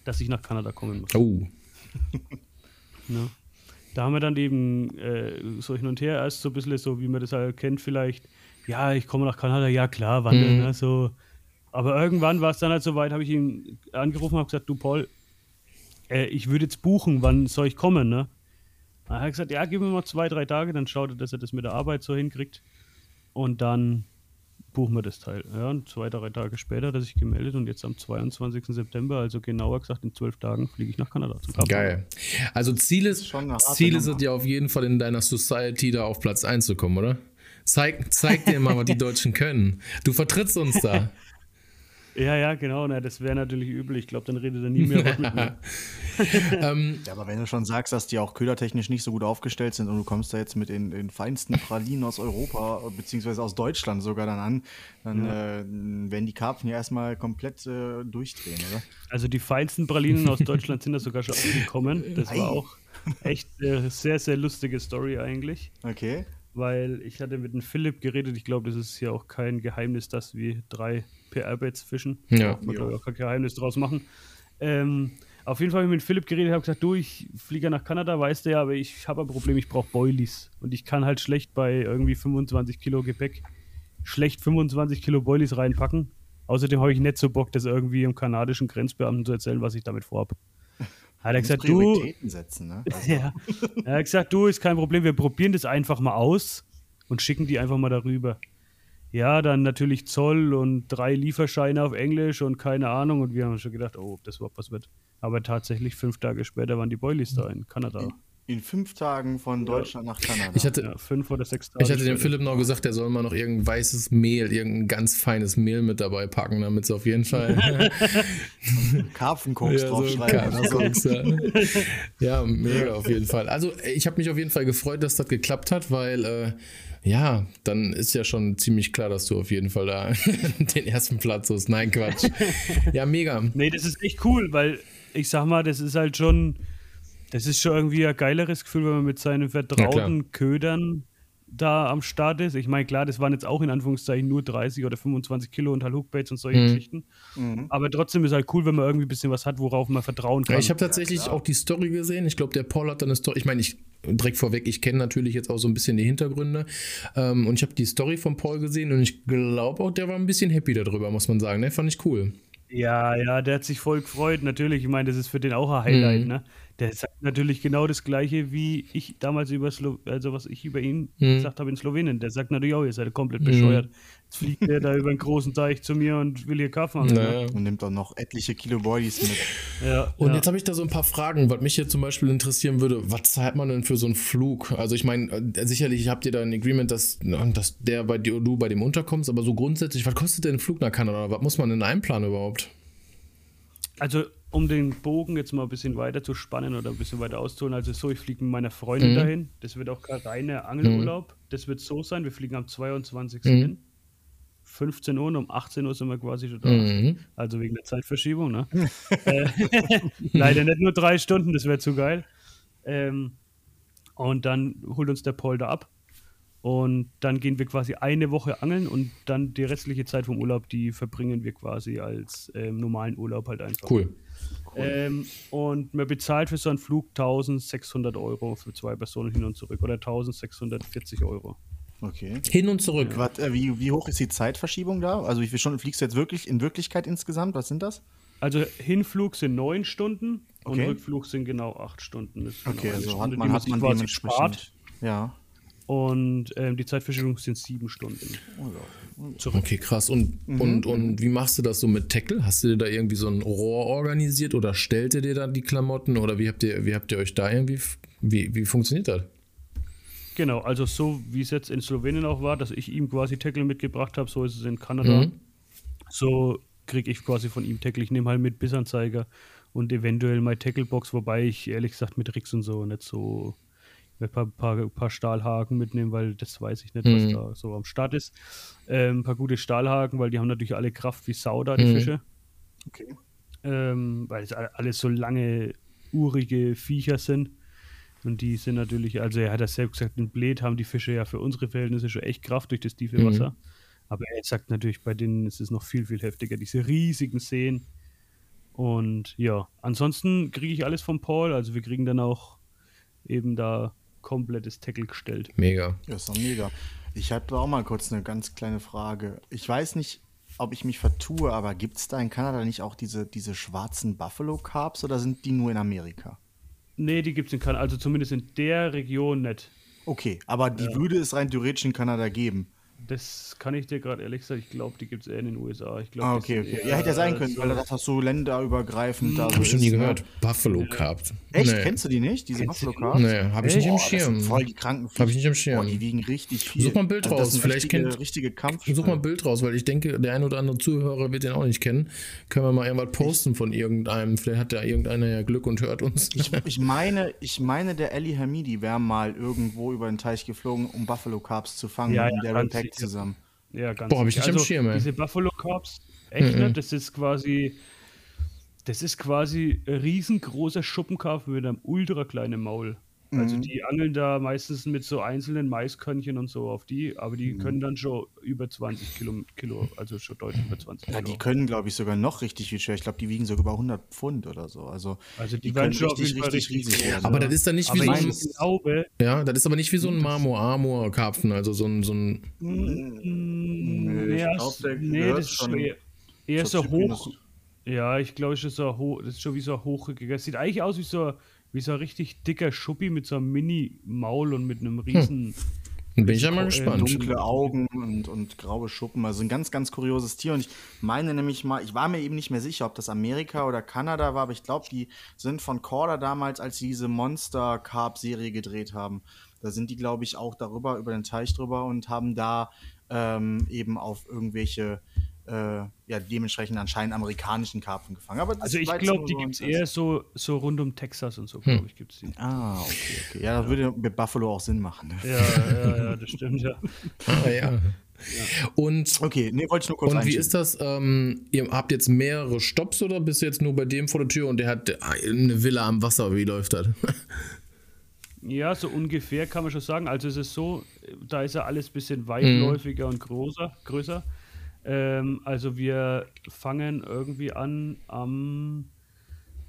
D: dass ich nach Kanada kommen muss.
C: Oh.
D: Ne? Da haben wir dann eben äh, so hin und her erst so ein bisschen so, wie man das halt kennt, vielleicht, ja, ich komme nach Kanada, ja klar, wann denn,
C: Mhm.
D: ne, so. Aber irgendwann war es dann halt so weit, habe ich ihn angerufen und habe gesagt, du Paul, äh, ich würde jetzt buchen, wann soll ich kommen, ne? Dann hat er gesagt, ja, gib mir mal zwei, drei Tage, dann schaut er, dass er das mit der Arbeit so hinkriegt. Und dann buchen wir das Teil. Ja, und zwei, drei Tage später hat er sich gemeldet und jetzt am 22. September, also genauer gesagt in zwölf Tagen, fliege ich nach Kanada zum Kapstadt.
C: Geil. Also Ziel ist, Ziel ist es ja auf jeden Fall in deiner Society da auf Platz 1 zu kommen, oder? Zeig, zeig dir mal, was die Deutschen können. Du vertrittst uns da.
D: Ja, ja, genau. Na, das wäre natürlich übel. Ich glaube, dann redet er nie mehr was mit mir.
B: Ja, aber wenn du schon sagst, dass die auch ködertechnisch nicht so gut aufgestellt sind und du kommst da jetzt mit den, den feinsten Pralinen aus Europa, beziehungsweise aus Deutschland sogar dann an, dann äh, werden die Karpfen ja erstmal komplett äh, durchdrehen, oder?
D: Also die feinsten Pralinen aus Deutschland sind da sogar schon angekommen. Das war auch echt eine sehr, sehr lustige Story eigentlich.
B: Okay.
D: Weil ich hatte mit dem Philipp geredet. Ich glaube, das ist ja auch kein Geheimnis, dass wir drei PR-Baits fischen.
C: Ja.
D: Man kann ja auch kein Geheimnis draus machen. Ähm, auf jeden Fall habe ich mit Philipp geredet, habe gesagt, du, ich fliege nach Kanada, weißt du ja, aber ich habe ein Problem, ich brauche Boilies. Und ich kann halt schlecht bei irgendwie 25 Kilo Gepäck schlecht 25 Kilo Boilies reinpacken. Außerdem habe ich nicht so Bock, das irgendwie im kanadischen Grenzbeamten zu erzählen, was ich damit vorhabe. Hat er gesagt, du,
B: Prioritäten setzen, ne? Also,
D: ja. Er hat gesagt, du, ist kein Problem, wir probieren das einfach mal aus und schicken die einfach mal darüber. Ja, dann natürlich Zoll und drei Lieferscheine auf Englisch und keine Ahnung. Und wir haben schon gedacht, oh, ob das überhaupt was wird. Aber tatsächlich fünf Tage später waren die Boilies da in Kanada.
B: in fünf Tagen von Deutschland nach Kanada.
C: Ich hatte,
D: Ja, fünf oder sechs Tage.
C: ich hatte dem. Philipp noch gesagt, der soll mal noch irgendein weißes Mehl, irgendein ganz feines Mehl mit dabei packen, damit es auf jeden Fall.
B: Karpfenkoks
C: Ja,
B: draufschreiben.
C: Karpfenkoks, ja. ja, mega auf jeden Fall. Also ich habe mich auf jeden Fall gefreut, dass das geklappt hat, weil äh, ja, dann ist ja schon ziemlich klar, dass du auf jeden Fall da den ersten Platz hast. Nein, Quatsch. Ja, mega.
D: Nee, das ist echt cool, weil ich sag mal, das ist halt schon, das ist schon irgendwie ein geileres Gefühl, wenn man mit seinen vertrauten Ködern da am Start ist. Ich meine, klar, das waren jetzt auch in Anführungszeichen nur 30 oder 25 Kilo und halt Hookbaits und solche Geschichten. Aber trotzdem ist halt cool, wenn man irgendwie ein bisschen was hat, worauf man vertrauen kann.
C: Ja, ich habe tatsächlich auch die Story gesehen. Ich glaube, der Paul hat dann eine Story. Ich meine, ich direkt vorweg, ich kenne natürlich jetzt auch so ein bisschen die Hintergründe. Ähm, und ich habe die Story von Paul gesehen und ich glaube auch, der war ein bisschen happy darüber, muss man sagen. Ne? Fand ich cool.
D: Ja, ja, der hat sich voll gefreut. Natürlich, ich meine, das ist für den auch ein Highlight,
C: Mhm.
D: ne? Der sagt natürlich genau das Gleiche, wie ich damals über Slo also was ich über ihn
C: Mhm.
D: gesagt habe in Slowenien. Der sagt natürlich auch, ihr seid komplett bescheuert. Jetzt fliegt der da über einen großen Teich zu mir und will hier Kaffee machen.
C: Naja.
B: Und nimmt auch noch etliche Kilo Boilies mit.
D: Ne? Ja,
C: Und
D: ja.
C: jetzt habe ich da so ein paar Fragen, was mich jetzt zum Beispiel interessieren würde. Was zahlt man denn für so einen Flug? Also ich meine, äh, sicherlich habt ihr da ein Agreement, dass, dass der bei dir, du bei dem unterkommst, aber so grundsätzlich, was kostet denn ein Flug nach Kanada? Was muss man denn einplanen überhaupt?
D: Also, um den Bogen jetzt mal ein bisschen weiter zu spannen oder ein bisschen weiter auszuholen, also so, ich fliege mit meiner Freundin
C: Mhm.
D: dahin. Das wird auch kein reiner Angelurlaub. Das wird so sein, wir fliegen am 22.
C: Mhm.
D: hin. 15 Uhr und um 18 Uhr sind wir quasi schon da.
C: Mhm.
D: Also wegen der Zeitverschiebung, ne? äh, leider nicht nur drei Stunden, das wäre zu geil. Ähm, und dann holt uns der Paul da ab. Und dann gehen wir quasi eine Woche angeln und dann die restliche Zeit vom Urlaub, die verbringen wir quasi als ähm, normalen Urlaub halt einfach.
C: Cool.
D: Ähm, und man bezahlt für so einen Flug 1600 Euro für zwei Personen hin und zurück oder 1640 Euro.
B: Okay.
C: Hin und zurück.
B: Was, äh, wie, wie hoch ist die Zeitverschiebung da? Also wie viele Stunden fliegst du jetzt wirklich in Wirklichkeit insgesamt? Was sind das?
D: Also Hinflug sind neun Stunden und
B: Okay.
D: Rückflug sind genau acht Stunden. Das ist
B: Okay,
D: genau eine
B: also
D: Stunde,
B: hat
D: die
B: man, hat
D: sich
B: man
D: spart.
B: Ja.
D: Und ähm, die Zeitverschiebung sind sieben Stunden.
C: Okay, krass. Und, und, und wie machst du das so mit Tackle? Hast du dir da irgendwie so ein Rohr organisiert oder stellt ihr dir da die Klamotten oder wie habt ihr, wie habt ihr euch da irgendwie, wie, wie funktioniert das?
D: Genau, also so wie es jetzt in Slowenien auch war, dass ich ihm quasi Tackle mitgebracht habe, so ist es in Kanada.
C: Mhm.
D: So kriege ich quasi von ihm Tackle. Ich nehme halt mit Bissanzeiger und eventuell meine Tacklebox, wobei ich ehrlich gesagt mit Rix und so nicht so ein paar, paar, paar Stahlhaken mitnehmen, weil das weiß ich nicht, was
C: Mhm.
D: da so am Start ist. Ähm, ein paar gute Stahlhaken, weil die haben natürlich alle Kraft wie Sau da, die
C: Mhm.
D: Fische.
B: Okay.
D: ähm, weil es alles so lange, urige Viecher sind. Und die sind natürlich, also er hat das selbst gesagt, in Bled haben die Fische ja für unsere Verhältnisse schon echt Kraft durch das tiefe
C: Mhm.
D: Wasser. Aber er sagt natürlich, bei denen ist es noch viel, viel heftiger, diese riesigen Seen. Und ja, ansonsten kriege ich alles von Paul. Also wir kriegen dann auch eben da komplettes Tackle gestellt.
C: Mega.
B: Ja, ist doch mega. Ich habe auch mal kurz eine ganz kleine Frage. Ich weiß nicht, ob ich mich vertue, aber gibt es da in Kanada nicht auch diese, diese schwarzen Buffalo Carbs oder sind die nur in Amerika?
D: Nee, die gibt es in Kanada, also zumindest in der Region nicht.
B: Okay, aber die würde es rein theoretisch in Kanada geben.
D: Das kann ich dir gerade ehrlich sagen, ich glaube, die gibt es eher in den USA. Ich glaub,
B: Ah, okay, okay.
D: eher
B: Ja, hätte ja sein können,
D: so-
B: weil das hast so länderübergreifend da so
C: Hab ich schon nie
B: ne?
C: gehört. Buffalo Carb.
B: Echt?
C: Nee.
B: Kennst du die nicht, diese
D: Kennst
B: Buffalo Carbs?
C: Nee, habe ich nicht im
B: Boah,
C: Schirm.
B: voll die kranken
C: Hab ich nicht im
B: Boah,
C: Schirm.
B: die wiegen richtig viel.
C: Such mal ein Bild
B: Also das
C: raus, vielleicht
B: richtige,
C: kennt-
B: richtige Kampf.
C: Such mal ein Bild raus, weil ich denke, der ein oder andere Zuhörer wird den auch nicht kennen. Können wir mal irgendwas posten von irgendeinem. Vielleicht hat da irgendeiner ja Glück und hört uns.
B: Ich, ich meine, ich meine, der Ali Hamidi wäre mal irgendwo über den Teich geflogen, um Buffalo Carbs zu fangen
D: Ja, ja,
B: Pack
D: sicher.
B: Zusammen.
D: Ja, ganz
C: Boah, hab ich nicht am
D: also,
C: Schirm, ey.
D: Diese Buffalo Corps, echt
C: Mhm.
D: nicht, das ist quasi, das ist quasi ein riesengroßer Schuppenkarpf mit einem ultra kleinen Maul. Also
B: Mhm.
D: die angeln da meistens mit so einzelnen Maiskörnchen und so auf die, aber die
B: Mhm.
D: können dann schon über 20 Kilo, Kilo also schon deutlich über 20
B: Ja,
D: Kilo.
B: die können, glaube ich, sogar noch richtig viel schwer. Ich glaube, die wiegen sogar über 100 Pfund oder so. Also,
D: Also die
B: die können
D: schon
B: richtig, richtig
D: richtig
B: riesig werden.
C: Aber das ist dann nicht wie
D: aber
C: so
D: ich
C: ein.
D: glaube,
C: Ja, das ist aber nicht wie so ein Marmor-Amor-Karpfen, also so ein, so ein.
B: Nö, ich
D: ja,
B: glaub,
D: nee, das ist
B: schon
D: eher, so hoch. Ja, ich glaube, das ist so hoch, das ist schon wie so ein hochrückiger. Es sieht eigentlich aus wie so, wie so ein richtig dicker Schuppi mit so einem Mini-Maul und mit einem riesen.
C: Bin ich ja mal
D: Äh,
C: gespannt.
B: dunkle Augen und, und graue Schuppen. Also ein ganz, ganz kurioses Tier. Und ich meine nämlich mal, ich war mir eben nicht mehr sicher, ob das Amerika oder Kanada war, aber ich glaube, die sind von Corda damals, als sie diese Monster Carp-Serie gedreht haben. Da sind die, glaube ich, auch darüber, über den Teich drüber und haben da ähm, eben auf irgendwelche, äh, ja, dementsprechend anscheinend amerikanischen Karpfen gefangen. Aber
D: Also ich glaube, die
B: so
D: gibt es eher so, so rund um Texas und so, glaube ich, gibt es die.
B: Ah, okay, okay. Ja, das würde mit Buffalo auch Sinn machen. Ne?
D: Ja, ja, ja, das stimmt, ja.
C: Ah, ja. Und,
B: Okay, nee, wollte ich nur kurz
C: und wie ist das? Ähm, ihr habt jetzt mehrere Stops oder bist du jetzt nur bei dem vor der Tür und der hat eine Villa am Wasser? Wie läuft das?
D: Ja, so ungefähr kann man schon sagen. Also es ist so, da ist ja alles ein bisschen weitläufiger und größer. größer. Ähm, also wir fangen irgendwie an am,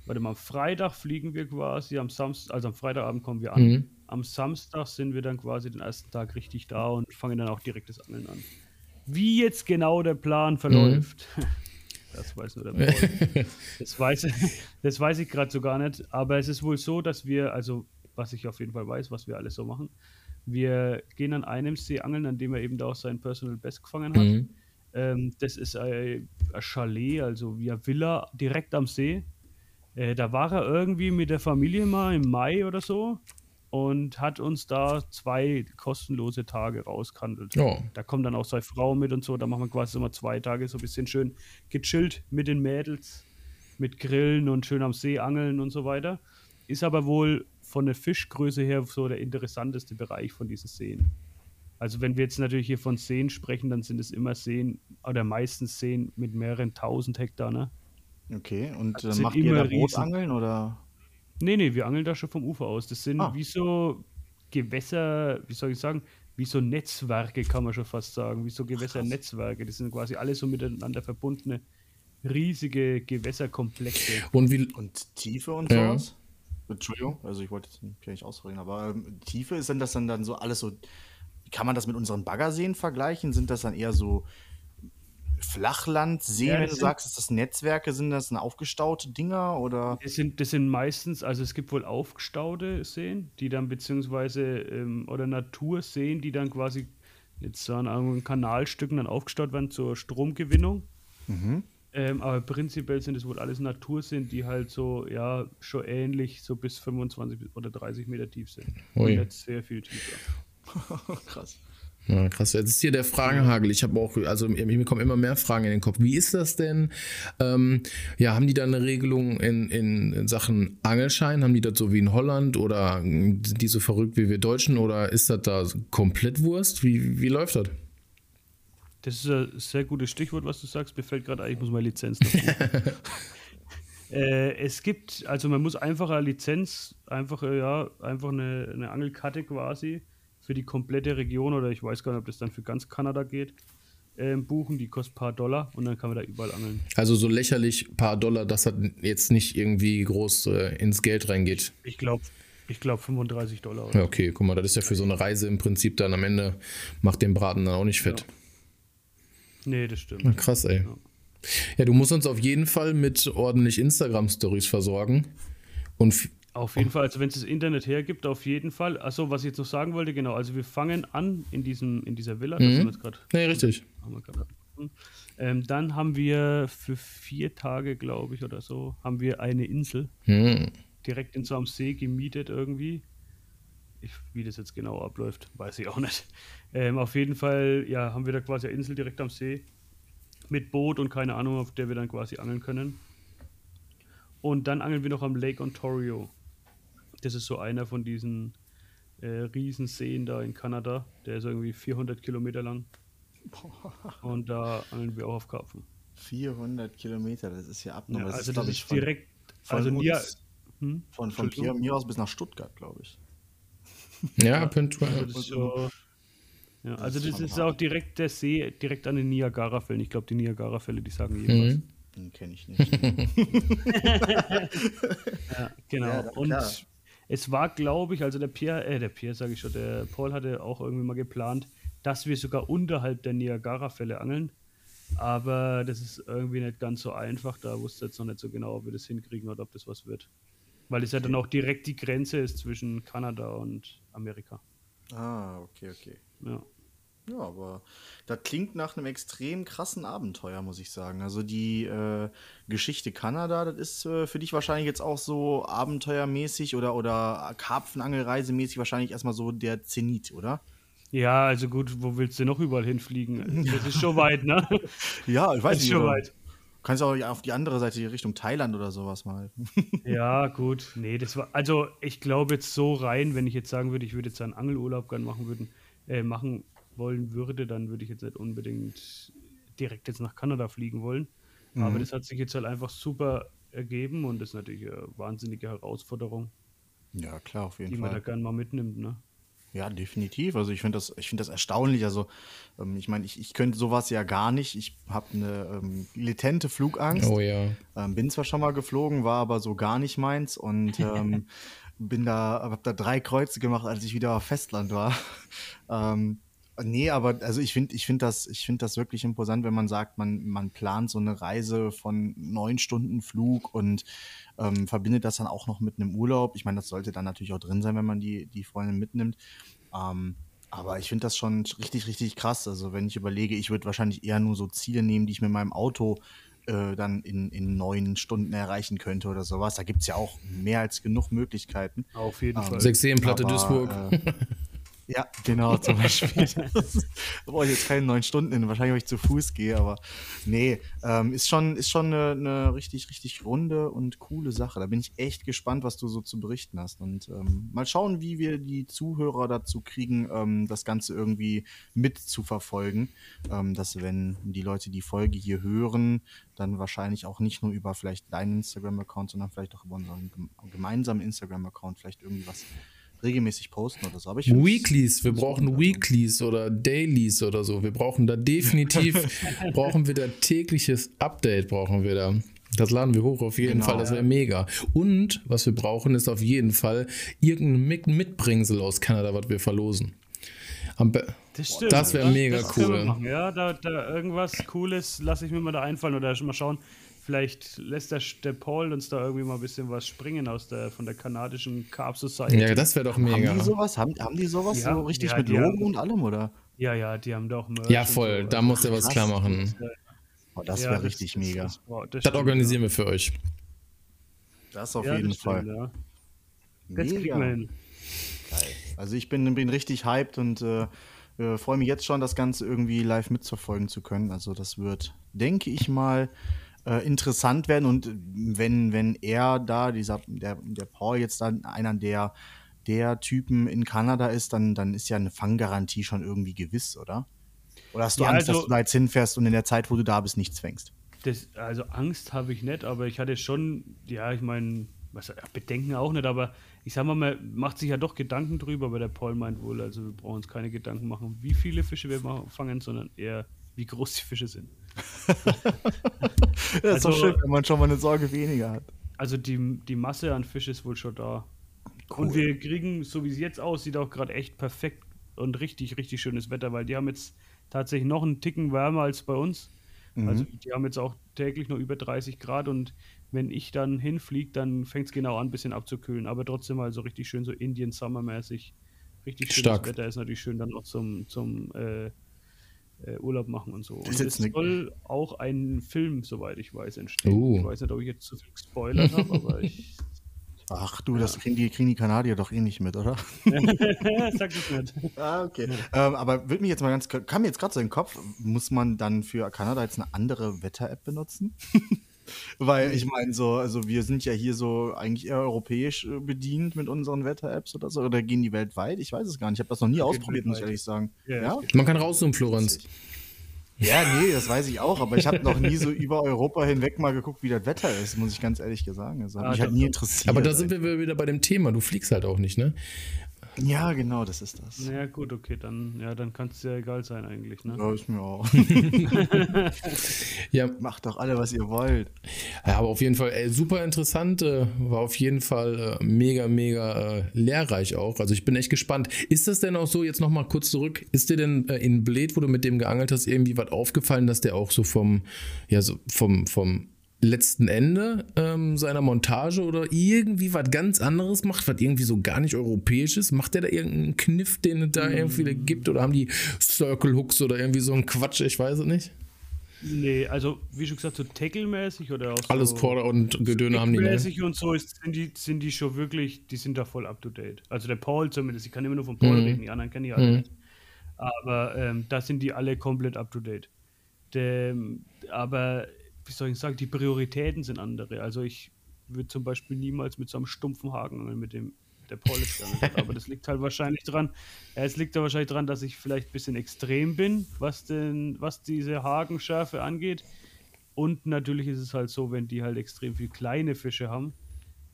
D: warte mal, am Freitag fliegen wir quasi, am Samstag, also am Freitagabend kommen wir an. Am Samstag sind wir dann quasi den ersten Tag richtig da und fangen dann auch direkt das Angeln an. Wie jetzt genau der Plan verläuft, das weiß nur der Paul. Das weiß, das weiß ich gerade so gar nicht. Aber es ist wohl so, dass wir, also was ich auf jeden Fall weiß, was wir alles so machen, wir gehen an einem See angeln, an dem er eben da auch sein Personal Best gefangen hat.
C: Mhm.
D: Ähm, das ist ein, ein Chalet, also wie eine Villa direkt am See. Äh, da war er irgendwie mit der Familie mal im Mai oder so und hat uns da zwei kostenlose Tage rausgehandelt.
C: Oh.
D: Da kommt dann auch seine Frau mit und so. Da machen wir quasi immer zwei Tage so ein bisschen schön gechillt mit den Mädels, mit Grillen und schön am See angeln und so weiter. Ist aber wohl von der Fischgröße her so der interessanteste Bereich von diesen Seen. Also wenn wir jetzt natürlich hier von Seen sprechen, dann sind es immer Seen oder meistens Seen mit mehreren tausend Hektar, ne?
B: Okay, und äh, macht ihr da
D: riesen.
B: Bootangeln oder?
D: Nee, nee, wir angeln da schon vom Ufer aus. Das sind
B: Ah.
D: wie so Gewässer, wie soll ich sagen, wie so Netzwerke, kann man schon fast sagen, wie so Gewässernetzwerke. Das sind quasi alle so miteinander verbundene riesige Gewässerkomplexe.
C: Und wie,
B: Und Tiefe und
C: Ja.
B: sowas? Entschuldigung, also ich wollte jetzt nicht- nicht ausreden, aber ähm, Tiefe ist denn das dann, dann so alles so. Kann man das mit unseren Baggerseen vergleichen? Sind das dann eher so Flachlandseen,
D: Ja,
B: wenn du
D: sind-
B: sagst, ist das Netzwerke, sind das eine aufgestaute Dinger oder?
D: Das sind, das sind meistens, also es gibt wohl aufgestaute Seen, die dann beziehungsweise ähm, oder Naturseen, die dann quasi jetzt an irgendeinen Kanalstücken dann aufgestaut werden zur Stromgewinnung. Ähm, aber prinzipiell sind es wohl alles Naturseen, die halt so, ja, schon ähnlich so bis 25 oder 30 Meter tief sind.
C: Ui.
D: Und nicht sehr viel tiefer.
B: Krass.
C: Ja, krass. Jetzt ist hier der Fragenhagel. Ich habe auch, also mir kommen immer mehr Fragen in den Kopf. Wie ist das denn? Ähm, ja, haben die da eine Regelung in, in, in Sachen Angelschein? Haben die das so wie in Holland oder sind die so verrückt wie wir Deutschen oder ist das da komplett Wurst? Wie, wie läuft das?
D: Das ist ein sehr gutes Stichwort, was du sagst. Mir fällt gerade ein, ich muss meine Lizenz noch äh, Es gibt, also man muss einfach eine Lizenz, einfach, äh, ja, einfach eine, eine Angelkarte quasi für die komplette Region oder ich weiß gar nicht, ob das dann für ganz Kanada geht. ähm, buchen, die kostet ein paar Dollar und dann kann man da überall angeln.
C: Also so lächerlich paar Dollar, dass das jetzt nicht irgendwie groß äh, ins Geld reingeht.
D: Ich glaube, ich glaube 35 Dollar.
C: Ja, okay, guck mal, das ist ja für so eine Reise im Prinzip dann am Ende macht den Braten dann auch nicht fett.
D: Ja. Nee, das stimmt.
C: Ja, krass, ey. Ja. ja, du musst uns auf jeden Fall mit ordentlich Instagram-Stories versorgen. Und
D: auf jeden Fall, also wenn es das Internet hergibt, auf jeden Fall. Achso, was ich jetzt noch sagen wollte, genau, also wir fangen an in, diesem, in dieser Villa.
C: Mhm. Das grad, nee, richtig.
D: Ähm, dann haben wir für vier Tage, glaube ich, oder so, haben wir eine Insel. Mhm. Direkt in so einem See gemietet irgendwie. Ich, wie das jetzt genau abläuft, weiß ich auch nicht. Ähm, auf jeden Fall, ja, haben wir da quasi eine Insel direkt am See. Mit Boot und keine Ahnung, auf der wir dann quasi angeln können. Und dann angeln wir noch am Lake Ontario. Das ist so einer von diesen äh, Riesenseen da in Kanada. Der ist irgendwie 400 Kilometer lang. Und da angeln wir auch auf Karpfen.
B: 400 Kilometer, das ist ja abnormal.
D: Ja, also
B: das,
D: das ist, von, direkt, von also uns,
B: Nia, hm? von, von hier, mir aus bis nach Stuttgart, glaube ich.
C: Ja, Pintua.
D: Also, ja, also das ist auch direkt der See, direkt an den Niagara-Fällen. Ich glaube, die Niagara-Fälle, die sagen jeweils. Mhm.
B: Den kenne ich nicht.
D: ja, genau. Ja, und es war, glaube ich, also der Pierre, äh, der Pierre sage ich schon, der Paul hatte auch irgendwie mal geplant, dass wir sogar unterhalb der Niagara-Fälle angeln. Aber das ist irgendwie nicht ganz so einfach. Da wusste jetzt noch nicht so genau, ob wir das hinkriegen oder ob das was wird. Weil es ja dann auch direkt die Grenze ist zwischen Kanada und Amerika.
B: Ah, okay, okay.
D: Ja.
B: Ja, aber das klingt nach einem extrem krassen Abenteuer, muss ich sagen. Also die äh, Geschichte Kanada, das ist äh, für dich wahrscheinlich jetzt auch so abenteuermäßig oder, oder Karpfenangelreisemäßig wahrscheinlich erstmal so der Zenit, oder?
D: Ja, also gut, wo willst du noch überall hinfliegen? Das ist schon weit, ne?
B: ja, ich weiß
D: das
B: ist
D: nicht. Schon weit.
B: Du kannst auch auf die andere Seite, Richtung Thailand oder sowas mal.
D: ja, gut. Nee, das war, also ich glaube jetzt so rein, wenn ich jetzt sagen würde, ich würde jetzt einen Angelurlaub gerne machen würden, äh, machen wollen würde, dann würde ich jetzt nicht unbedingt direkt jetzt nach Kanada fliegen wollen. Mhm. Aber das hat sich jetzt halt einfach super ergeben und das ist natürlich eine wahnsinnige Herausforderung.
B: Ja, klar, auf jeden
D: die
B: Fall.
D: Die man da gerne mal mitnimmt, ne?
B: Ja, definitiv. Also ich finde das, ich das erstaunlich. Also ähm, ich meine, ich, ich könnte sowas ja gar nicht. Ich habe eine ähm, latente Flugangst.
C: Oh ja.
B: Ähm, bin zwar schon mal geflogen, war aber so gar nicht meins und ähm, bin da, habe da drei Kreuze gemacht, als ich wieder auf Festland war. Nee, aber also ich finde ich find das, find das wirklich imposant, wenn man sagt, man, man plant so eine Reise von neun Stunden Flug und ähm, verbindet das dann auch noch mit einem Urlaub. Ich meine, das sollte dann natürlich auch drin sein, wenn man die, die Freundin mitnimmt. Ähm, aber ich finde das schon richtig, richtig krass. Also wenn ich überlege, ich würde wahrscheinlich eher nur so Ziele nehmen, die ich mit meinem Auto äh, dann in, in neun Stunden erreichen könnte oder sowas. Da gibt es ja auch mehr als genug Möglichkeiten.
D: Auf jeden ähm, Fall.
C: Sechseenplatte Duisburg. Äh,
B: Ja, genau, zum Beispiel. da brauche ich jetzt keine neun Stunden hin, wahrscheinlich, weil ich zu Fuß gehe, aber nee, ähm, ist schon, ist schon eine, eine, richtig, richtig runde und coole Sache. Da bin ich echt gespannt, was du so zu berichten hast. Und ähm, mal schauen, wie wir die Zuhörer dazu kriegen, ähm, das Ganze irgendwie mitzuverfolgen. Ähm, dass, wenn die Leute die Folge hier hören, dann wahrscheinlich auch nicht nur über vielleicht deinen Instagram-Account, sondern vielleicht auch über unseren gemeinsamen Instagram-Account vielleicht irgendwie was regelmäßig posten oder so. Aber ich
C: Weeklies, wir brauchen Weeklies oder Dailies oder so. Wir brauchen da definitiv, brauchen wir da tägliches Update, brauchen wir da. Das laden wir hoch auf jeden genau, Fall, das wäre ja. mega. Und was wir brauchen, ist auf jeden Fall irgendein Mitbringsel aus Kanada, was wir verlosen.
D: das,
C: das wäre mega das cool.
D: Ja, da, da irgendwas Cooles lasse ich mir mal da einfallen oder schon mal schauen. Vielleicht lässt der, der Paul uns da irgendwie mal ein bisschen was springen aus der, von der kanadischen Carb Society.
C: Ja, das wäre doch mega.
B: Haben die sowas? Haben, haben die sowas ja, so richtig ja, mit Logo haben, und allem, oder?
D: Ja, ja, die haben doch
C: Merch Ja, voll. So. Da muss er was klar machen.
B: Oh, das wäre richtig das, mega. Das,
C: das, das, das organisieren wir für euch.
B: Das auf jeden Fall.
D: Stimmt, das kriegen wir hin.
B: Geil. Also ich bin, bin richtig hyped und äh, äh, freue mich jetzt schon, das Ganze irgendwie live mitverfolgen zu können. Also das wird, denke ich mal, äh, interessant werden. Und wenn, wenn er da, dieser, der, der Paul jetzt dann einer der, der Typen in Kanada ist, dann, dann ist ja eine Fanggarantie schon irgendwie gewiss, oder? Oder hast du ja, Angst, also, dass du da jetzt hinfährst und in der Zeit, wo du da bist, nichts fängst?
D: Das, also Angst habe ich nicht, aber ich hatte schon, ja, ich meine, was Bedenken auch nicht, aber ich sag mal, man macht sich ja doch Gedanken drüber, aber der Paul meint wohl, also wir brauchen uns keine Gedanken machen, wie viele Fische wir fangen, sondern eher, wie groß die Fische sind.
B: das ist
D: Also-
B: doch schön, wenn man schon mal eine Sorge weniger hat.
D: Also die, die Masse an Fisch ist wohl schon da. Und wir kriegen, so wie es jetzt aussieht, auch gerade echt perfekt und richtig, richtig schönes Wetter, weil die haben jetzt tatsächlich noch einen Ticken wärmer als bei uns. Also die haben jetzt auch täglich noch über 30 Grad und wenn ich dann hinfliege, dann fängt es genau an, ein bisschen abzukühlen. Aber trotzdem mal so richtig schön so Indian Summer-mäßig. Richtig schönes
C: Stark.
D: Wetter ist natürlich schön dann auch zum, zum äh, äh, Urlaub machen und so. Und
B: jetzt
D: es soll auch ein Film, soweit ich weiß, entstehen.
C: Oh.
D: Ich weiß nicht, ob ich jetzt zu viel gespoilert habe, aber ich
B: Ach du, das kriegen die, kriegen die Kanadier doch eh nicht mit, oder?
D: sag das nicht.
B: Ah, okay. Ähm, aber würde mich jetzt mal ganz, kam mir jetzt gerade so in den Kopf, muss man dann für Kanada jetzt eine andere Wetter-App benutzen? Weil ich meine, so, also wir sind ja hier so eigentlich eher europäisch äh, bedient mit unseren Wetter-Apps oder so. Oder gehen die weltweit? Ich weiß es gar nicht. Ich habe das noch nie ausprobiert, muss ich ehrlich sagen.
D: Ja,
B: Ja?
C: Man kann rauszoomen, Florenz.
B: Ja, nee, das weiß ich auch, aber ich habe noch nie so über Europa hinweg mal geguckt, wie das Wetter ist, muss ich ganz ehrlich sagen. Das hat
D: Ah,
B: mich halt nie interessiert.
C: Aber da sind wir wieder bei dem Thema. Du fliegst halt auch nicht, ne?
B: Ja, genau, das ist das.
D: Ja, gut, okay, dann, ja, dann kann es ja egal sein eigentlich, ne?
B: Ja, ist mir auch.
C: Ja,
B: Macht doch alle, was ihr wollt.
C: Ja, aber auf jeden Fall ey, super interessant, äh, war auf jeden Fall äh, mega, mega äh, lehrreich auch. Also ich bin echt gespannt. Ist das denn auch so, jetzt nochmal kurz zurück, ist dir denn äh, in Bled, wo du mit dem geangelt hast, irgendwie was aufgefallen, dass der auch so vom, ja, so vom, vom letzten Ende ähm, seiner Montage oder irgendwie was ganz anderes macht, was irgendwie so gar nicht europäisch ist? Macht der da irgendeinen Kniff, den es da irgendwie gibt? Oder haben die Circle Hooks oder irgendwie so einen Quatsch? Ich weiß es nicht.
D: Nee, also wie schon gesagt, so Tackle-mäßig oder auch
C: Alles
D: so
C: Quarter und Gedöne haben die, ne?
D: mäßig und so ist, sind, die, sind die schon wirklich, die sind da voll up to date. Also der Paul zumindest, ich kann immer nur von Paul reden, die anderen kenne ich alle nicht. Aber ähm, da sind die alle komplett up to date. Dem, aber wie soll ich sagen, die Prioritäten sind andere. Also ich würde zum Beispiel niemals mit so einem stumpfen Haken angeln, mit dem der geangelt hat. Aber das liegt halt wahrscheinlich dran. Ja, es liegt da wahrscheinlich dran, dass ich vielleicht ein bisschen extrem bin, was denn, was diese Hakenschärfe angeht. Und natürlich ist es halt so, wenn die halt extrem viel kleine Fische haben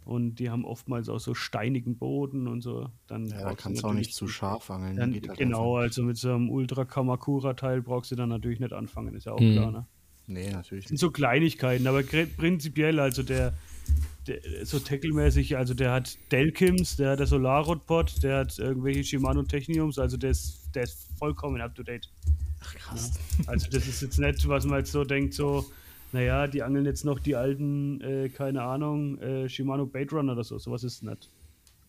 D: und die haben oftmals auch so steinigen Boden und so, dann
B: Ja, da kannst du auch nicht zu scharf angeln.
D: Dann,
B: geht halt
D: genau,
B: einfach
D: also mit so einem Ultra Kamakura Teil brauchst du dann natürlich nicht anfangen, ist ja auch
C: Mhm.
D: klar, ne?
B: Nee, natürlich
D: sind
B: nicht.
D: so Kleinigkeiten, aber prinzipiell, also der, der so tackle-mäßig, also der hat Delkims, der hat der Solarrod-Pod, der hat irgendwelche Shimano Techniums, also der ist, der ist vollkommen up to date.
B: Ach, krass.
D: Also das ist jetzt nicht, was man jetzt so denkt, so, naja, die angeln jetzt noch die alten, äh, keine Ahnung, äh, Shimano Baitrunner oder so, sowas ist nicht.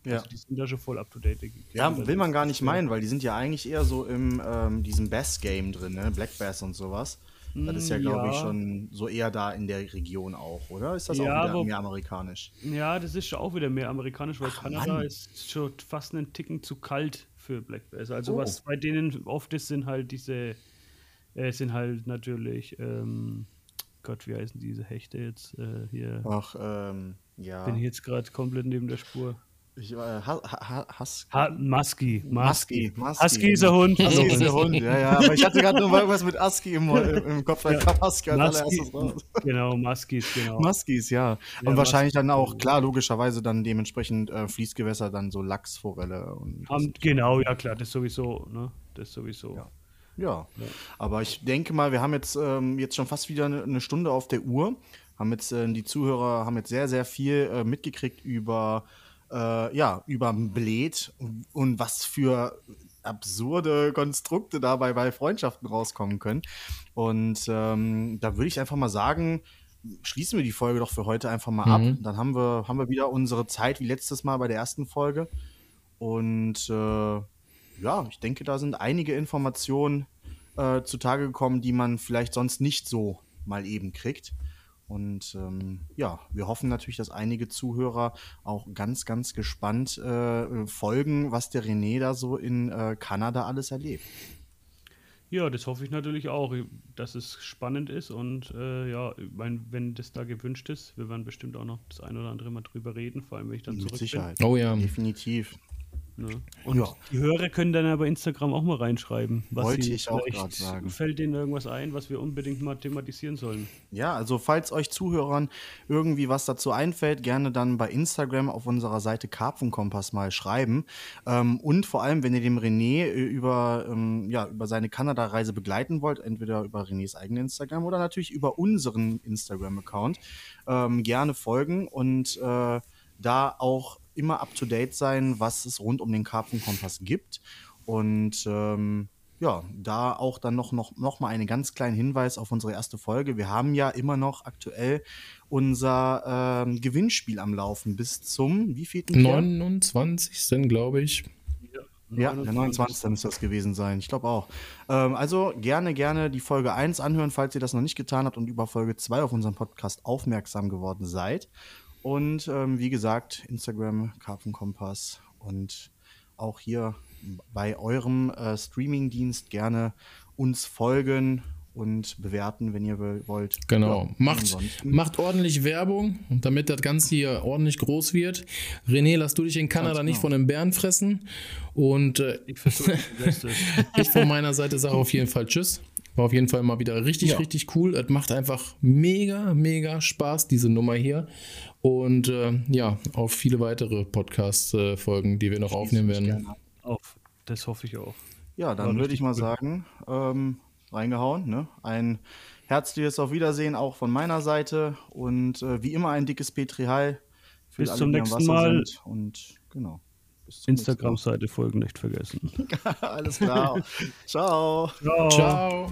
B: Ja.
D: Also die sind da schon voll up to date.
B: Ja, will man gar nicht meinen, weil die sind ja eigentlich eher so im ähm, diesem Bass-Game drin, ne? Black Bass und sowas. Das ist ja,
D: Mm,
B: glaube ich,
D: ja.
B: schon so eher da in der Region auch, oder? Ist das
D: Ja,
B: auch wieder mehr amerikanisch?
D: Ja, das ist schon auch wieder mehr amerikanisch, weil Kanada
B: Mann.
D: ist schon fast einen Ticken zu kalt für Black Bass. Also
B: Oh.
D: was bei denen oft ist, sind halt diese, äh, sind halt natürlich, ähm, Gott, wie heißen diese Hechte jetzt äh, hier?
B: Ach, ähm, ja.
D: Bin ich jetzt gerade komplett neben der Spur.
B: Ich, äh, ha, ha, Hus
D: Ha Musky.
B: Musky. Musky.
D: Husky ist ein Hund.
B: Husky ist der Hund, ja, ja. Aber ich hatte gerade nur mal irgendwas mit Husky im, im, im Kopf, kam Husky als
D: Musky,
B: allererstes raus.
D: genau, Muskies, genau.
B: Muskies, ja. Und
D: Ja,
B: wahrscheinlich dann auch, klar, logischerweise dann dementsprechend äh, Fließgewässer, dann so Lachsforelle und.
D: Haben, genau, ja klar, das sowieso, ne? Das sowieso.
B: Ja. Ja. aber ich denke mal, wir haben jetzt, ähm, jetzt schon fast wieder eine, eine Stunde auf der Uhr. Haben jetzt, äh, die Zuhörer haben jetzt sehr, sehr viel äh, mitgekriegt über, äh, ja, über Bled und was für absurde Konstrukte dabei bei Freundschaften rauskommen können. Und ähm, da würde ich einfach mal sagen, schließen wir die Folge doch für heute einfach mal ab. Dann haben wir, haben wir wieder unsere Zeit wie letztes Mal bei der ersten Folge. Und äh, ja, ich denke, da sind einige Informationen äh, zutage gekommen, die man vielleicht sonst nicht so mal eben kriegt. Und ähm, ja, wir hoffen natürlich, dass einige Zuhörer auch ganz, ganz gespannt äh, folgen, was der René da so in äh, Kanada alles erlebt.
D: Ja, das hoffe ich natürlich auch, dass es spannend ist und äh, ja, ich mein, wenn das da gewünscht ist, wir werden bestimmt auch noch das ein oder andere Mal drüber reden, vor allem wenn ich dann
B: Mit
D: zurück
B: Sicherheit.
C: Oh ja.
B: Definitiv.
D: Ne? Und ja. die Hörer können dann aber Instagram auch mal reinschreiben.
B: Was Wollte ich auch gerade sagen.
D: Fällt denen irgendwas ein, was wir unbedingt mal thematisieren sollen?
B: Ja, also falls euch Zuhörern irgendwie was dazu einfällt, gerne dann bei Instagram auf unserer Seite Karpfenkompass mal schreiben. Ähm, und vor allem, wenn ihr dem René äh, über, ähm, ja, über seine Kanada-Reise begleiten wollt, entweder über Renés eigene Instagram oder natürlich über unseren Instagram-Account, ähm, gerne folgen und äh, da auch immer up to date sein, was es rund um den Karpfenkompass gibt. Und ähm, ja, da auch dann noch, noch, noch mal einen ganz kleinen Hinweis auf unsere erste Folge. Wir haben ja immer noch aktuell unser ähm, Gewinnspiel am Laufen bis zum wie viel?
C: 29. glaube ich.
B: Ja, der 29. müsste das gewesen sein. Ich glaube auch. Ähm, also gerne, gerne die Folge 1 anhören, falls ihr das noch nicht getan habt und über Folge 2 auf unseren Podcast aufmerksam geworden seid. Und ähm, wie gesagt, Instagram, Karpfenkompass und auch hier bei eurem äh, Streamingdienst gerne uns folgen und bewerten, wenn ihr wollt.
C: Genau. Ja, macht, macht ordentlich Werbung, damit das Ganze hier ordentlich groß wird. René, lass du dich in Kanada genau. nicht von den Bären fressen. Und äh, ich, ich von meiner Seite sage auf jeden Fall Tschüss. War auf jeden Fall mal wieder richtig, ja. richtig cool. Es macht einfach mega, mega Spaß, diese Nummer hier. Und äh, ja, auf viele weitere Podcast-Folgen, die wir noch aufnehmen werden.
D: Auf. Das hoffe ich auch.
B: Ja, dann würde ich mal gut. sagen, ähm, reingehauen. Ne? Ein herzliches Auf Wiedersehen auch von meiner Seite. Und äh, wie immer ein dickes Petri Heil.
D: Bis alle, zum nächsten Mal.
B: Und genau.
D: Instagram-Seite folgen nicht vergessen.
B: Alles klar. Ciao.
C: Ciao. Ciao.